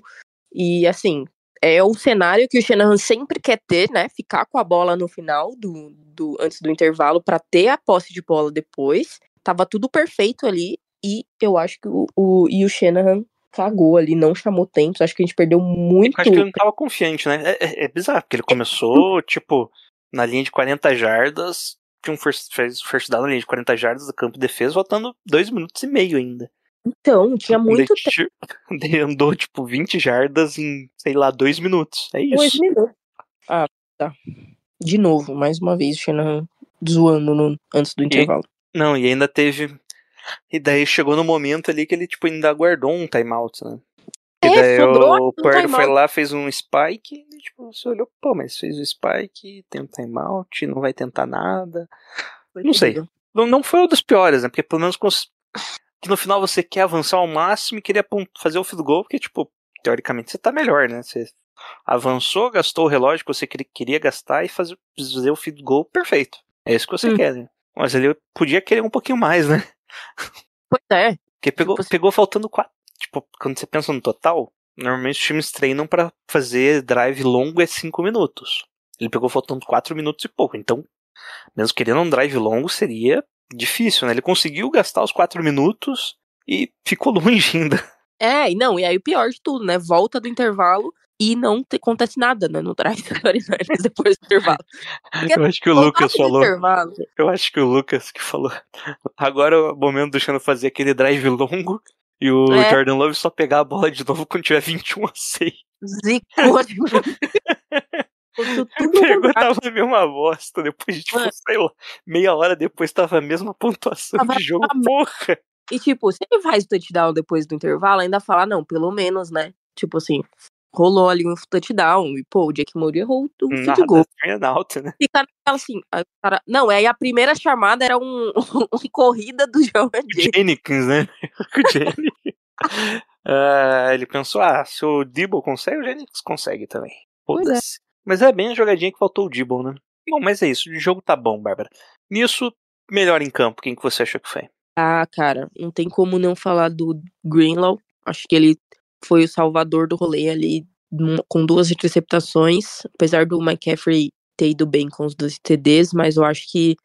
E assim, é o cenário que o Shanahan sempre quer ter, né? Ficar com a bola no final do, do antes do intervalo para ter a posse de bola depois. Tava tudo perfeito ali e eu acho que o, o e o Shanahan cagou ali, não chamou tempos. Acho que a gente perdeu muito. Eu acho que ele não tava confiante, né? É, é- é bizarro, porque ele começou, tipo, na linha de 40 jardas, tinha um first, fez first down na linha de 40 jardas do campo de defesa, faltando 2 minutos e meio ainda. Então, tinha muito Ele, ti- ele andou, tipo, 20 jardas em, sei lá, 2 minutos. É Dois isso. minutos. Ah, tá. De novo, mais uma vez, o Shanahan zoando no- antes do intervalo. Não, e ainda teve. E daí chegou no momento ali que ele, tipo, ainda guardou um timeout, né? E É, daí o um Purdy foi lá, fez um spike, e tipo, você olhou, pô, mas fez o spike, tem um timeout, não vai tentar nada. Foi não sei. Não, não foi um dos piores, né? Porque pelo menos cons- que no final você quer avançar ao máximo e queria fazer o field goal, porque, tipo, teoricamente você tá melhor, né? Você avançou, gastou o relógio que você queria- queria gastar e fazer, fazer o field goal perfeito. É isso que você Hum. quer, né? Mas ele podia querer um pouquinho mais, né? Pois é. Porque pegou, Tipo assim- pegou faltando quatro. Tipo, quando você pensa no total, normalmente os times treinam pra fazer drive longo é cinco minutos. Ele pegou faltando quatro minutos e pouco. Então, mesmo querendo um drive longo, seria difícil, né? Ele conseguiu gastar os quatro minutos e ficou longe ainda. É, e não, e aí o pior de tudo, né? Volta do intervalo e não te- acontece nada, né? No drive do 49ers depois do intervalo. Eu acho que o Lucas falou. intervalo. Eu acho que o Lucas que falou. Agora é o momento do Xano fazer aquele drive longo e o É. Jordan Love só pegar a bola de novo quando tiver 21 a 6. Zicou Pegou, tava a mesma bosta. Depois de, tipo, Mano. sei lá, meia hora depois tava a mesma pontuação Tava de jogo. a Porra! E tipo, se ele faz o touchdown depois do intervalo, ainda fala, não, pelo menos, né? Tipo assim, rolou ali um touchdown. E, pô, o Jake Moore errou o field Nada, goal. out, né? Fica naquela assim, cara... Não, aí a primeira chamada era um, um corrida do Jake. Jenkins, né? Ah, ele pensou, ah, se o Dibble consegue, o Jennings consegue também. É. Mas é bem a jogadinha que faltou o Dibble, né? Bom, mas é isso, o jogo tá bom, Bárbara. Nisso, melhor em campo, quem que você achou que foi? Ah, cara, não tem como não falar do Greenlaw. Acho que ele foi o salvador do rolê ali, com duas interceptações. Apesar do McCaffrey ter ido bem com os dois TDs, mas eu acho que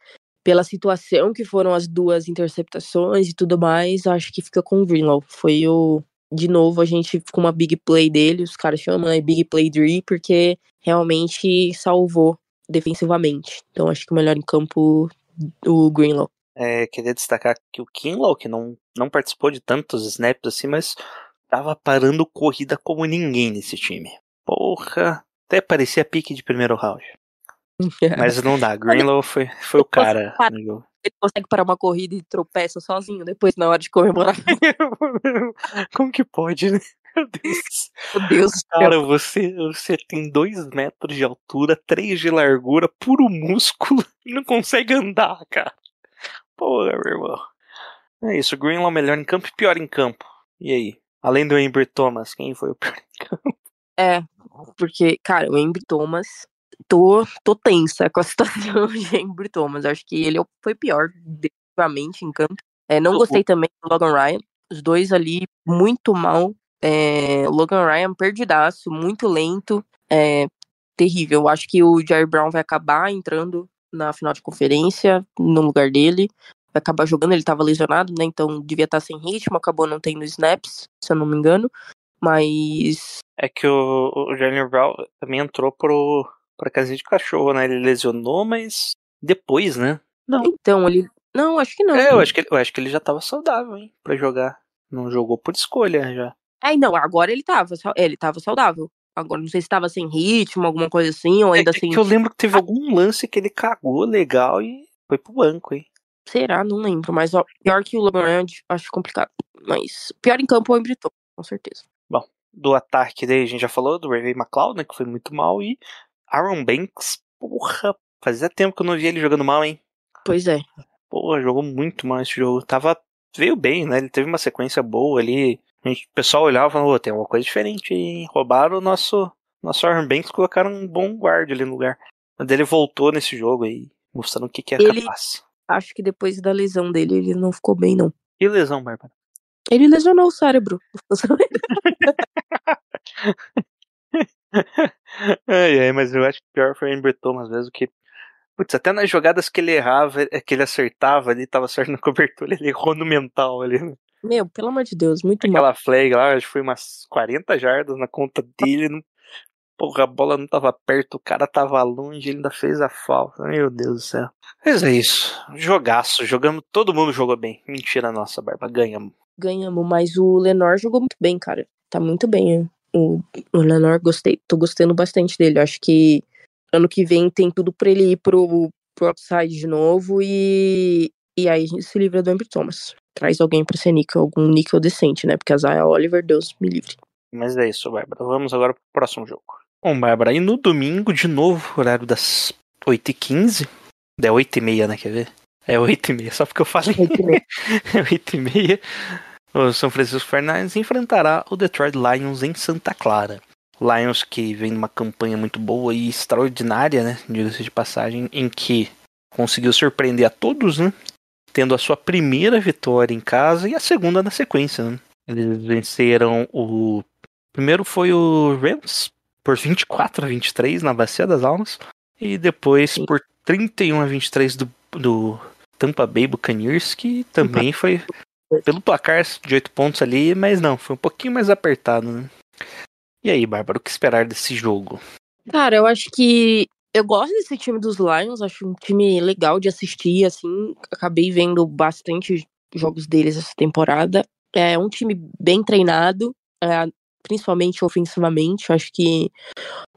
pela situação que foram as duas interceptações e tudo mais, acho que fica com o Greenlaw. Foi o. De novo, a gente com uma big play dele, os caras chamam, né? Big play Dre, porque realmente salvou defensivamente. Então acho que o melhor em campo, o Greenlaw. É, queria destacar que o Kinlaw, que não, não participou de tantos snaps assim, mas tava parando corrida como ninguém nesse time. Porra, até parecia pique de primeiro round. Mas não dá, Greenlaw foi, foi o cara ele consegue parar uma corrida e tropeça sozinho depois na hora de comemorar. Como que pode, né? Meu Deus. Meu Deus. Cara, você, você tem dois metros de altura, três de largura, puro músculo e não consegue andar, cara. Porra, meu irmão. É isso, Greenlaw melhor em campo e pior em campo. E aí? Além do Amber Thomas, quem foi o pior em campo? É, porque, cara, o Embry Thomas, tô, tô tensa com a situação de Embry Thomas. Acho que ele foi pior definitivamente em campo. É, não O- gostei também do Logan Ryan. Os dois ali muito mal. É, Logan Ryan perdidaço, muito lento. É, terrível. Acho que o Jerry Brown vai acabar entrando na final de conferência no lugar dele. Acabar jogando, ele tava lesionado, né? Então devia estar sem ritmo, acabou não tendo snaps, se eu não me engano. Mas É que o, o Jalen Brown também entrou pro, pra casinha de cachorro, né? Ele lesionou, mas depois, né? Não. Então, ele. Não, acho que não. É, eu acho que, ele- eu acho que ele já tava saudável, hein? Pra jogar. Não jogou por escolha já. É, não, agora ele tava. sau- Ele tava saudável. Agora não sei se tava sem ritmo, alguma coisa assim, ou ainda é, sem. que eu lembro que teve algum lance que ele cagou legal e foi pro banco, hein? Será? Não lembro. Mas ó, pior que o Ryan, acho complicado. Mas pior em campo é o Embriton, com certeza. Do ataque daí a gente já falou, do Ray McLeod, né? Que foi muito mal. E Aaron Banks, porra, fazia tempo que eu não via ele jogando mal, hein? Pois é. Porra, jogou muito mal esse jogo. Tava. Veio bem, né? Ele teve uma sequência boa ali. A gente, o pessoal olhava e falava, "Ô, tem alguma coisa diferente hein? Roubaram o nosso, nosso Aaron Banks e colocaram um bom guarda ali no lugar. Mas ele voltou nesse jogo aí, mostrando o que, que é Ele- capaz. Acho que depois da lesão dele, ele não ficou bem, não. Que lesão, Bárbara. Ele lesionou o cérebro. ai, ai, mas eu acho que pior foi o Amber Thomas mesmo, que. Putz, até nas jogadas que ele errava, é, que ele acertava ali, tava certo na cobertura, ele errou no mental ali. né? Meu, pelo amor de Deus, muito mal. Aquela flag lá, acho que foi umas 40 jardas na conta dele. Não... Porra, a bola não tava perto, o cara tava longe, ele ainda fez a falta. Meu Deus do céu. Mas é isso. Jogaço, jogamos, todo mundo jogou bem. Mentira nossa, Barba, ganhamos. Ganhamos, mas o Lenor jogou muito bem, cara. Tá muito bem. hein? O, o Lenor, gostei. Tô gostando bastante dele. Acho que ano que vem tem tudo pra ele ir pro, pro outside de novo e, e aí a gente se livra do Amber Thomas. Traz alguém pra ser níquel, algum níquel decente, né? Porque a Zaya Oliver, Deus me livre. Mas é isso, Bárbara. Vamos agora pro próximo jogo. Bom, Bárbara, e no domingo, de novo, horário das 8h15. É 8h30, né? Quer ver? É 8h30, só porque eu falei. Oito e meia. É 8h30. O São Francisco Fernandes enfrentará o Detroit Lions em Santa Clara. Lions que vem numa campanha muito boa e extraordinária, né? Diga-se de passagem, em que conseguiu surpreender a todos, né? Tendo a sua primeira vitória em casa e a segunda na sequência, né? Eles venceram o. Primeiro foi o Rams por 24 a 23 na Bacia das Almas. E depois Sim. por 31 a 23 do, do Tampa Bay Buccaneers, que também foi pelo placar de 8 pontos ali, mas não, foi um pouquinho mais apertado, né? E aí, Bárbara, o que esperar desse jogo? Cara, eu acho que eu gosto desse time dos Lions, acho um time legal de assistir, assim. Acabei vendo bastante jogos deles essa temporada. É um time bem treinado, é, principalmente ofensivamente. Eu acho que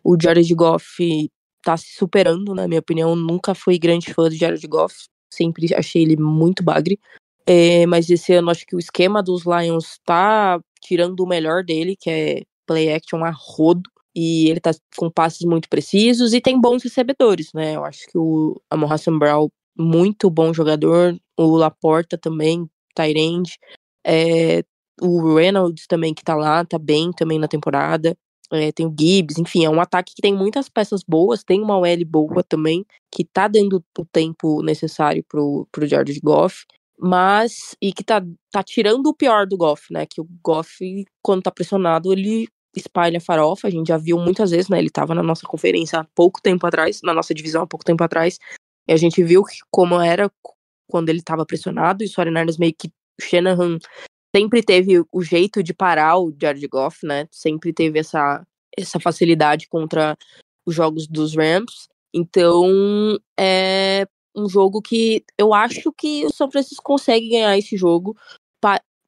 o Jared Goff tá se superando, na minha opinião. Nunca fui grande fã do Jared Goff, sempre achei ele muito bagre. É, mas esse ano acho que o esquema dos Lions tá tirando o melhor dele, que é play action a rodo. E ele tá com passes muito precisos e tem bons recebedores, né? Eu acho que o Amon Hassan Brown, muito bom jogador. O Laporta também, Tyrande. É, o Reynolds também, que tá lá, tá bem também na temporada. É, tem o Gibbs, enfim, é um ataque que tem muitas peças boas, tem uma OL boa também, que tá dando o tempo necessário pro, pro George Goff, mas, e que tá, tá tirando o pior do Goff, né, que o Goff, quando tá pressionado, ele espalha farofa, a gente já viu muitas vezes, né, ele tava na nossa conferência há pouco tempo atrás, na nossa divisão há pouco tempo atrás, e a gente viu que, como era quando ele tava pressionado, e o 49 meio que Shanahan sempre teve o jeito de parar o Jared Goff, né? Sempre teve essa, essa facilidade contra os jogos dos Rams. Então, é um jogo que eu acho que o São Francisco consegue ganhar esse jogo,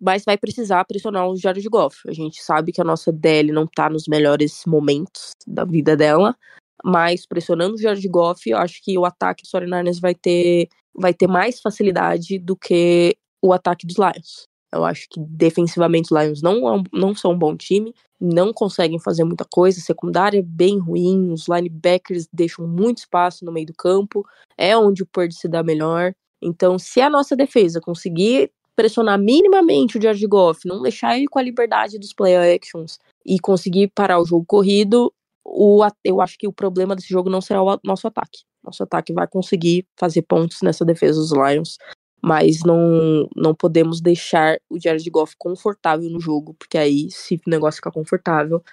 mas vai precisar pressionar o Jared Goff. A gente sabe que a nossa DL não tá nos melhores momentos da vida dela, mas pressionando o Jared Goff, eu acho que o ataque dos 49ers vai ter, vai ter mais facilidade do que o ataque dos Lions. Eu acho que defensivamente os Lions não, é não são um bom time, não conseguem fazer muita coisa, secundária é bem ruim, os linebackers deixam muito espaço no meio do campo, é onde o Purdy se dá melhor. Então, se a nossa defesa conseguir pressionar minimamente o George Goff, não deixar ele com a liberdade dos play actions e conseguir parar o jogo corrido, o, eu acho que o problema desse jogo não será o nosso ataque. Nosso ataque vai conseguir fazer pontos nessa defesa dos Lions mas não, não podemos deixar o Jared Goff confortável no jogo, porque aí, se o negócio ficar confortável,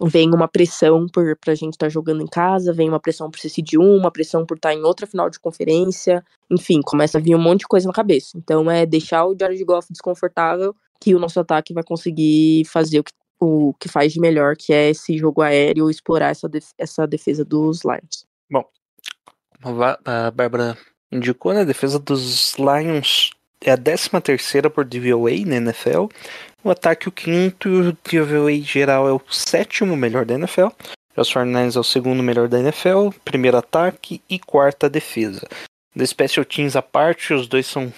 vem uma pressão por, pra gente estar tá jogando em casa, vem uma pressão por ser seed 1, uma pressão por estar tá em outra final de conferência, enfim, começa a vir um monte de coisa na cabeça. Então é deixar o Jared Goff desconfortável que o nosso ataque vai conseguir fazer o que, o que faz de melhor, que é esse jogo aéreo, explorar essa, def essa defesa dos Lions. Bom, a Bárbara indicou, né? A defesa dos Lions é a 13 terceira por DVOA na NFL. O ataque o quinto e o DVOA geral é o sétimo melhor da NFL. Os 49ers é o segundo melhor da NFL, primeiro ataque e quarta defesa. Da Special Teams à parte, os dois são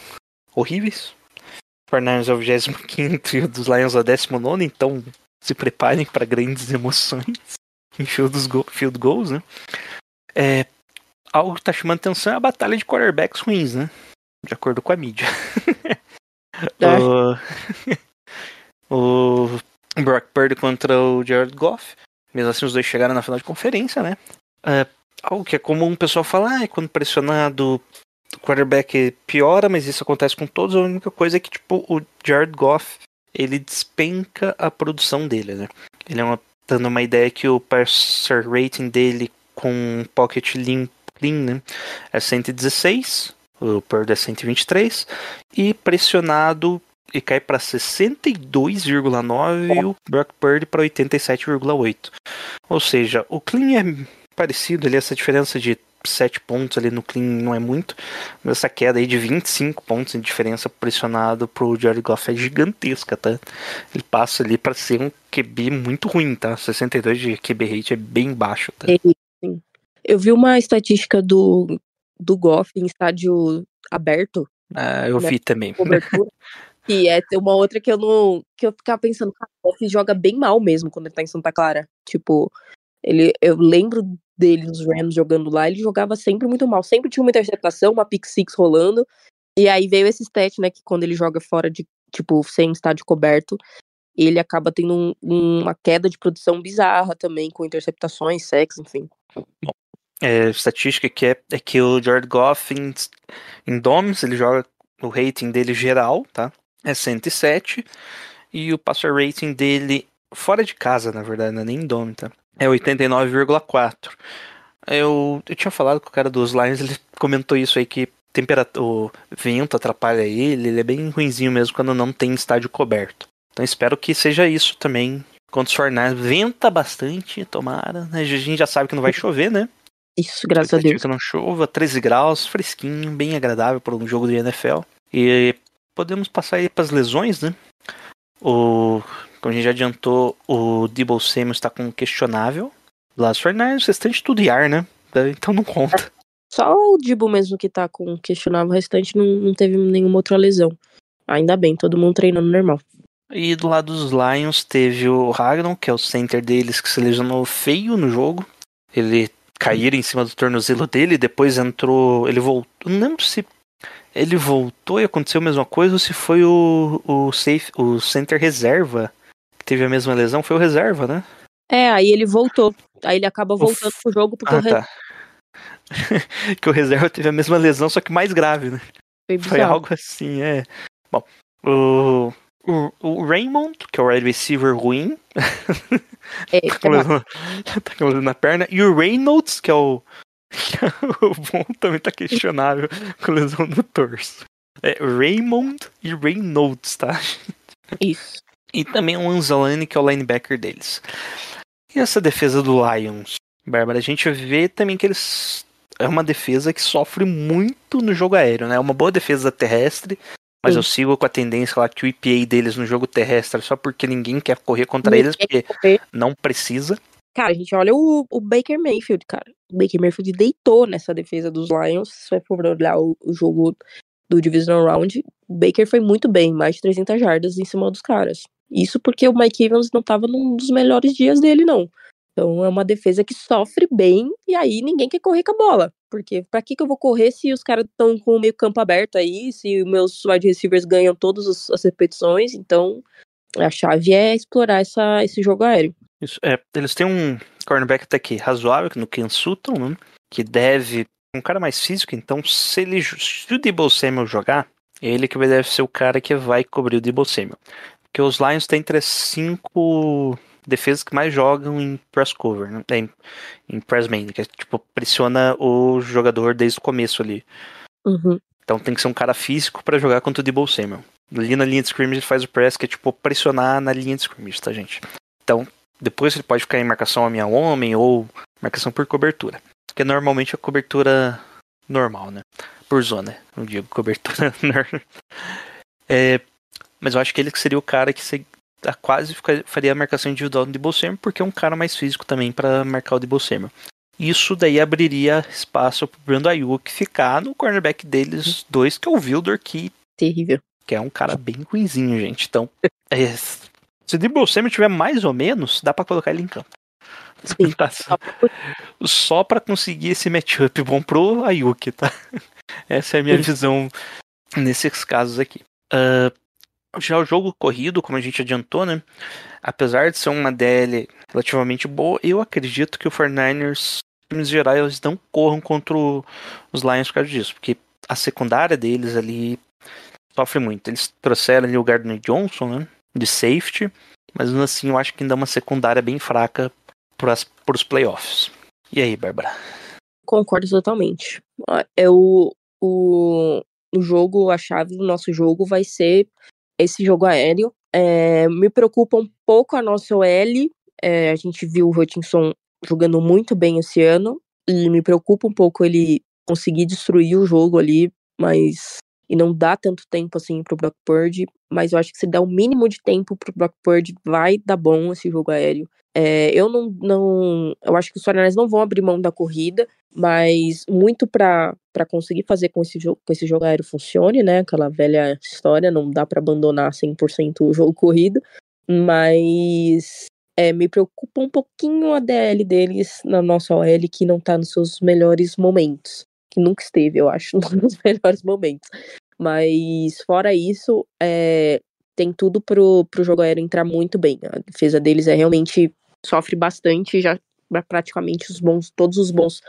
horríveis. 49ers é o 25 e o dos Lions é o 19, então se preparem para grandes emoções em field, field goals, né? É, algo que tá chamando atenção é a batalha de quarterbacks ruins, né? De acordo com a mídia. É. o... o Brock Purdy contra o Jared Goff. Mesmo assim, os dois chegaram na final de conferência, né? É, algo que é comum o pessoal falar, ah, quando pressionado, o quarterback piora, mas isso acontece com todos. A única coisa é que, tipo, o Jared Goff, ele despenca a produção dele, né? Ele é uma, dando uma ideia que o passer rating dele com pocket limpo clean, né? É 116, o Purdy é 123, e pressionado e cai para 62,9 e o Brock Purdy para 87,8. Ou seja, o clean é parecido ali, essa diferença de 7 pontos ali no clean não é muito, mas essa queda aí de 25 pontos de diferença pressionado pro Jared Goff é gigantesca, tá? Ele passa ali para ser um QB muito ruim, tá? 62 de QB rate é bem baixo, tá? Eu vi uma estatística do, do Goff em estádio aberto. Ah, eu né, vi também. E é uma outra que eu não. que eu ficava pensando, cara, o Goff joga bem mal mesmo quando ele tá em Santa Clara. Tipo, ele, eu lembro dele nos Rams jogando lá, ele jogava sempre muito mal. Sempre tinha uma interceptação, uma pick six rolando. E aí veio esse stat, né, que quando ele joga fora de, tipo, sem estádio coberto, ele acaba tendo um, uma queda de produção bizarra também, com interceptações, sexo, enfim. Bom, é, estatística que é, é que o Jared Goff em, em Domes, ele joga o rating dele geral, tá? É 107. E o passer rating dele fora de casa, na verdade, não é nem em Dome, tá? É 89,4. Eu, eu tinha falado com o cara dos Lions, ele comentou isso aí que o vento atrapalha ele, ele é bem ruinzinho mesmo quando não tem estádio coberto. Então espero que seja isso também contra os Fornais. Venta bastante, tomara. Né? A gente já sabe que não vai chover, né? Isso, graças a Deus. Que não chova, 13 graus, fresquinho, bem agradável para um jogo de NFL. E podemos passar aí para as lesões, né? O, como a gente já adiantou, o Debo Samuel está com questionável. Blas Fernandes, o restante tudo IAR, né? Então não conta. Só o Dibo mesmo que tá com questionável, o restante não, não teve nenhuma outra lesão. Ainda bem, todo mundo treinando normal. E do lado dos Lions teve o Ragnon, que é o center deles, que se lesionou feio no jogo. Ele caíram em cima do tornozelo dele, depois entrou. Ele voltou. Não lembro se ele voltou e aconteceu a mesma coisa ou se foi o, o, safe, o center reserva que teve a mesma lesão. Foi o reserva, né? É, aí ele voltou. Aí ele acaba voltando pro jogo porque Ah, o re- tá. que o reserva teve a mesma lesão, só que mais grave, né? foi Foi algo assim, é. Bom, o, o, o Raymond, que é o wide receiver ruim, tá com lesão, tá com lesão na perna, e o Reynolds, que é o. o bom, também tá questionável com lesão no torso. É Raymond e Reynolds, tá? isso. E também o Anzalani, que é o linebacker deles. E essa defesa do Lions, Bárbara, a gente vê também que eles. É uma defesa que sofre muito no jogo aéreo, né? É uma boa defesa terrestre, mas Sim. eu sigo com a tendência lá que o EPA deles no jogo terrestre é só porque ninguém quer correr contra eles, Ninguém porque quer correr. não precisa. Cara, a gente olha o, o Baker Mayfield, cara. O Baker Mayfield deitou nessa defesa dos Lions. Se você for olhar o, o jogo do Divisional Round, o Baker foi muito bem, mais de 300 jardas em cima dos caras. Isso porque o Mike Evans não tava num dos melhores dias dele, não. Então é uma defesa que sofre bem e aí ninguém quer correr com a bola. Porque pra que, que eu vou correr se os caras estão com o meio campo aberto aí, se meus wide receivers ganham todas as, repetições? Então a chave é explorar essa, esse jogo aéreo. Isso, é, eles têm um cornerback até que razoável, no Ken Sutton, né? Que deve. Um cara mais físico, então se ele. Se o Debo Samuel jogar, ele que deve ser o cara que vai cobrir o Debo Samuel. Porque os Lions têm entre as cinco defesas que mais jogam em press cover, né? Em, em press man, que é tipo, pressiona o jogador desde o começo ali. Uhum. Então tem que ser um cara físico pra jogar contra o Debo Samuel. Ali na linha de scrimmage ele faz o press, que é tipo pressionar na linha de scrimmage, tá, gente? Então, depois ele pode ficar em marcação homem a homem ou marcação por cobertura. Que é normalmente a cobertura normal, né? Por zona, não digo cobertura. É, mas eu acho que ele que seria o cara que quase fica- faria a marcação individual Debo Samuel, porque é um cara mais físico também pra marcar o Debo Samuel. Isso daí abriria espaço pro Brando Ayuk ficar no cornerback deles dois, que é o Wilder, que, Terrível. que é um cara bem ruinzinho, gente. Então, é, se o Debo Samuel tiver mais ou menos, dá pra colocar ele em campo. Sim. Tá só- pra conseguir esse matchup bom pro Ayuk, tá? Essa é a minha visão nesses casos aqui. Ah, já o jogo corrido, como a gente adiantou, né? Apesar de ser uma DL relativamente boa, eu acredito que o 49ers, em termos gerais, não corram contra os Lions por causa disso, porque a secundária deles ali sofre muito. Eles trouxeram ali o Gardner Johnson, né? De safety, mas assim eu acho que ainda é uma secundária bem fraca para os playoffs. E aí, Bárbara? Concordo totalmente. Ah, É o, o, o jogo, a chave do nosso jogo vai ser esse jogo aéreo. É, me preocupa um pouco a nossa OL. É, a gente viu o Hutchinson jogando muito bem esse ano. E me preocupa um pouco ele conseguir destruir o jogo ali, mas. E não dá tanto tempo assim pro Brock Purdy. Mas eu acho que se der o mínimo de tempo pro Brock Purdy, vai dar bom esse jogo aéreo. É, eu não, não. Eu acho que os 49ers não vão abrir mão da corrida, mas muito para conseguir fazer com esse, jogo, com esse jogo aéreo funcione, né? Aquela velha história, não dá para abandonar 100% o jogo corrido, mas é, me preocupa um pouquinho a DL deles na nossa OL, que não tá nos seus melhores momentos. Que nunca esteve, eu acho, nos melhores momentos. Mas fora isso, é, tem tudo pro, pro jogo aéreo entrar muito bem. A defesa deles é realmente sofre bastante, já praticamente os bons, todos os bons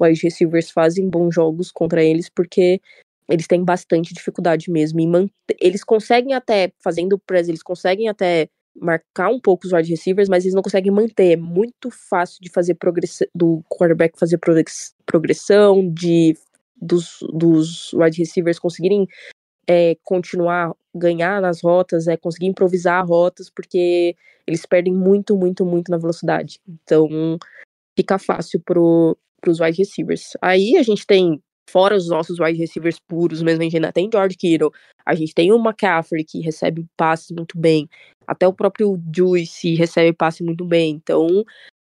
wide receivers fazem bons jogos contra eles, porque eles têm bastante dificuldade mesmo manter. Eles conseguem até, fazendo press, eles conseguem até marcar um pouco os wide receivers, mas eles não conseguem manter. É muito fácil de fazer progressão, do quarterback fazer progress- progressão, de dos, dos wide receivers conseguirem é, continuar, ganhar nas rotas, é, conseguir improvisar rotas, porque eles perdem muito, muito, muito na velocidade. Então, fica fácil pro, pros wide receivers. Aí a gente tem, fora os nossos wide receivers puros mesmo, a gente ainda tem George Kittle, a gente tem o McCaffrey, que recebe passes muito bem, até o próprio Juice recebe passe muito bem. Então,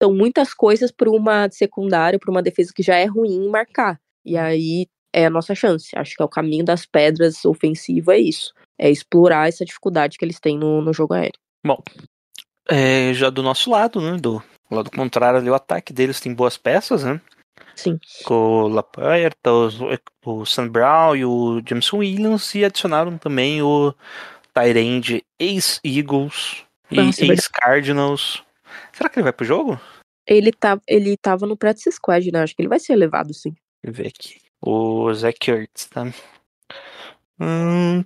são muitas coisas para uma secundária, para uma defesa que já é ruim marcar. E aí é a nossa chance. Acho que é o caminho das pedras ofensivo, é isso. é explorar essa dificuldade que eles têm no, no jogo aéreo. Bom, é, já do nosso lado, né? Do lado contrário ali, o ataque deles tem boas peças, né? Sim. Com o Laporta, o, o Sam Brown e o Jameson Williams e adicionaram também o Tyrande ex-Eagles e é ex-Cardinals. Será que ele vai pro jogo? Ele, tá, ele tava no practice squad, né? Acho que ele vai ser levado, sim. Deixa eu ver aqui. O Zach Ertz, tá? Hum.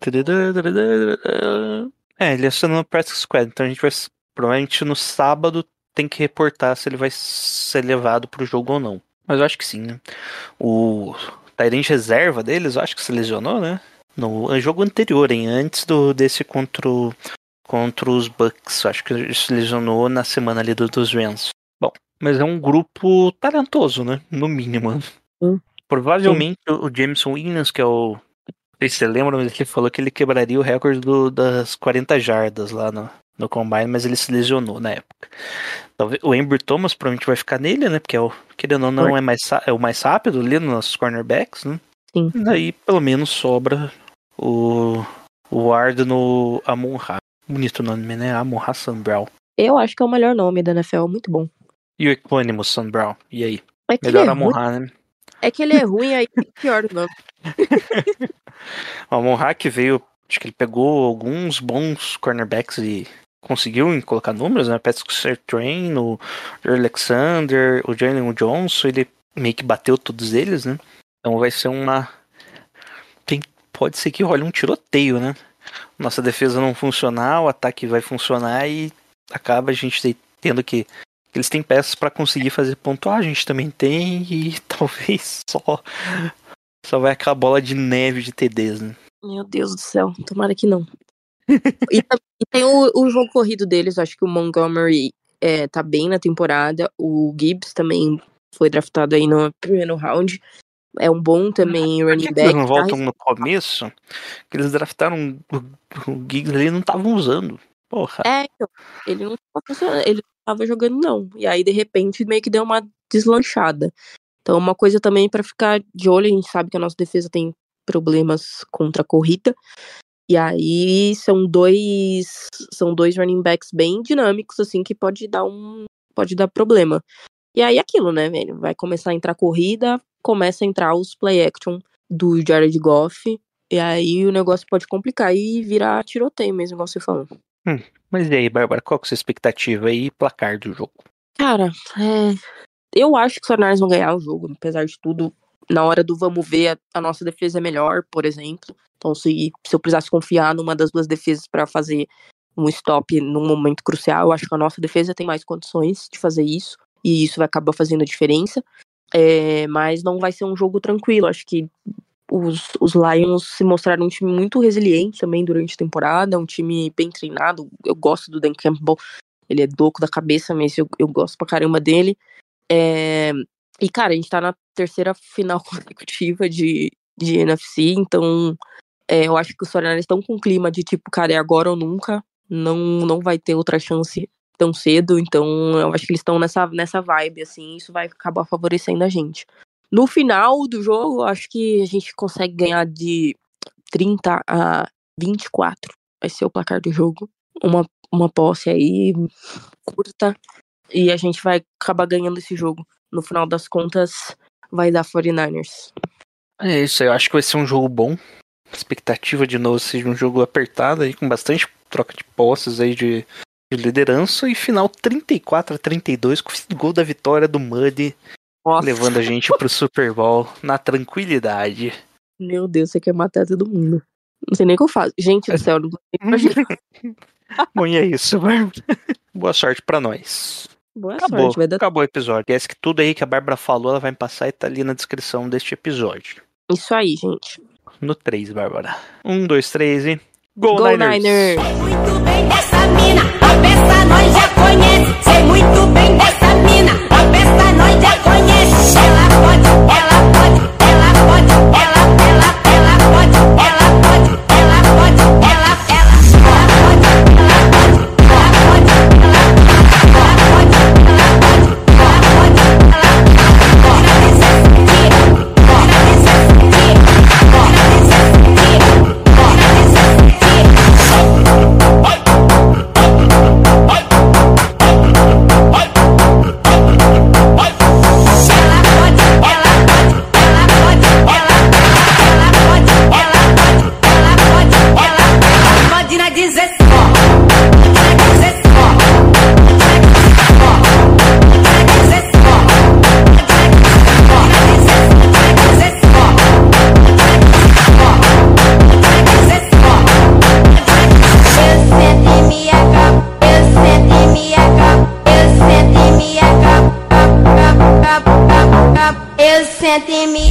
É, ele assinou no Practice Squad, então a gente vai. Provavelmente no sábado tem que reportar se ele vai ser levado pro jogo ou não. Mas eu acho que sim, né? O Tyrant reserva deles, eu acho que se lesionou, né? No jogo anterior, hein? Antes do, desse contra, contra os Bucks. Eu Acho que se lesionou na semana ali do, dos Rams. Bom, mas é um grupo talentoso, né? No mínimo. Provavelmente o o Jameson Williams, que é o. Não sei se você lembra, mas ele falou que ele quebraria o recorde do- das 40 jardas lá no, no Combine, mas ele se lesionou na época. Talvez, o Amber Thomas provavelmente vai ficar nele, né? Porque é o, querendo ou não, é, mais, é o mais rápido ali nos cornerbacks, né? Sim. E daí, pelo menos, sobra o, o Ward no Amon Ra. Bonito nome, né? Amon Ra Brown. Eu acho que é o melhor nome da NFL, muito bom. E o Equanimous Sam Brown. E aí? É Melhor é, Amon Ra, né? É que ele é ruim, aí pior o nome. O que veio, acho que ele pegou alguns bons cornerbacks e conseguiu colocar números, né? Patrick Sertrain, o Alexander, o Jalen Johnson, ele meio que bateu todos eles, né? Então vai ser uma. Tem... Pode ser que role um tiroteio, né? Nossa defesa não funcionar, o ataque vai funcionar e acaba a gente te- tendo que. Eles têm peças para conseguir fazer pontuar, a gente também tem, e talvez só. Só vai acabar a bola de neve de TDs, né? Meu Deus do céu, tomara que não. e, tem o, o jogo corrido deles, acho que o Montgomery é, tá bem na temporada. O Gibbs também foi draftado aí no primeiro round. É um bom também running que eles back. não tá voltam no começo? Que eles draftaram o, o Giggs ali não estavam usando. Porra. É, então, ele não tava funcionando, ele não tava jogando, não. E aí, de repente, meio que deu uma deslanchada. Então, uma coisa também pra ficar de olho, a gente sabe que a nossa defesa tem problemas contra a corrida. E aí são dois são dois running backs bem dinâmicos, assim, que pode dar um. pode dar problema. E aí aquilo, né, velho? Vai começar a entrar corrida, começa a entrar os play action do Jared Goff. E aí o negócio pode complicar e virar tiroteio mesmo, igual você falou. Mas e aí, Bárbara, qual que é a sua expectativa aí e placar do jogo? Cara, é, eu acho que os Fornais vão ganhar o jogo, apesar de tudo. Na hora do vamos ver, a, a nossa defesa é melhor, por exemplo. Então, se, se eu precisasse confiar numa das duas defesas para fazer um stop num momento crucial, eu acho que a nossa defesa tem mais condições de fazer isso. E isso vai acabar fazendo a diferença. É, mas não vai ser um jogo tranquilo. Acho que os, os Lions se mostraram um time muito resiliente também durante a temporada, um time bem treinado. Eu gosto do Dan Campbell, ele é louco da cabeça, mas eu, eu gosto pra caramba dele. É, e, cara, a gente tá na terceira final consecutiva de, de NFC, então é, eu acho que os 49 estão com um clima de tipo, cara, é agora ou nunca. Não, não vai ter outra chance tão cedo, então eu acho que eles estão nessa, nessa vibe, assim, isso vai acabar favorecendo a gente. No final do jogo, acho que a gente consegue ganhar de 30 a 24. Vai ser o placar do jogo. Uma, uma posse aí curta. E a gente vai acabar ganhando esse jogo. No final das contas, vai dar 49ers. É isso, eu acho que vai ser um jogo bom. Expectativa de novo seja um jogo apertado aí, com bastante troca de posses aí de, de liderança. E final 34 a 32, com o gol da vitória do Muddy, Nossa, levando a gente pro Super Bowl na tranquilidade. meu Deus, você quer matar todo mundo. Não sei nem o que eu faço. Gente do céu, não consigo. Bom, e é isso, Bárbara. Boa sorte pra nós. Boa Acabou, sorte, vai dar acabou o episódio. Esquece que tudo aí que a Bárbara falou, ela vai passar e tá ali na descrição deste episódio. isso aí, gente. No 3, Bárbara. 1, 2, 3 e. Go, Go Niners! Niners! Sei muito bem dessa mina, a peça nós já conhece. Sei muito bem dessa mina, Pode, ela pode, ela pode, ela, ela, ela pode, ela pode, ela pode, ne ti mi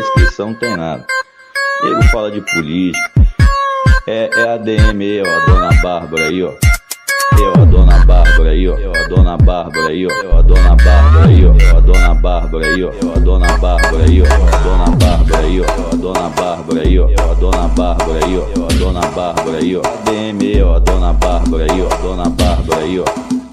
descrição, tem nada. Nego fala de política. É, é a DM ó, a dona Bárbara aí, ó. Eu, a dona Bárbara aí, ó. Eu, a dona Bárbara aí, ó. Eu, a dona Bárbara aí, ó. Eu, a dona Bárbara aí, ó. Eu, a dona Bárbara aí, ó. Eu, a dona Bárbara aí, ó. Eu, a dona Bárbara aí, ó. Eu, a dona Bárbara aí, ó. Eu, a dona Bárbara aí, ó. DM, ó, a dona Bárbara aí, ó. Dona Bárbara aí, ó.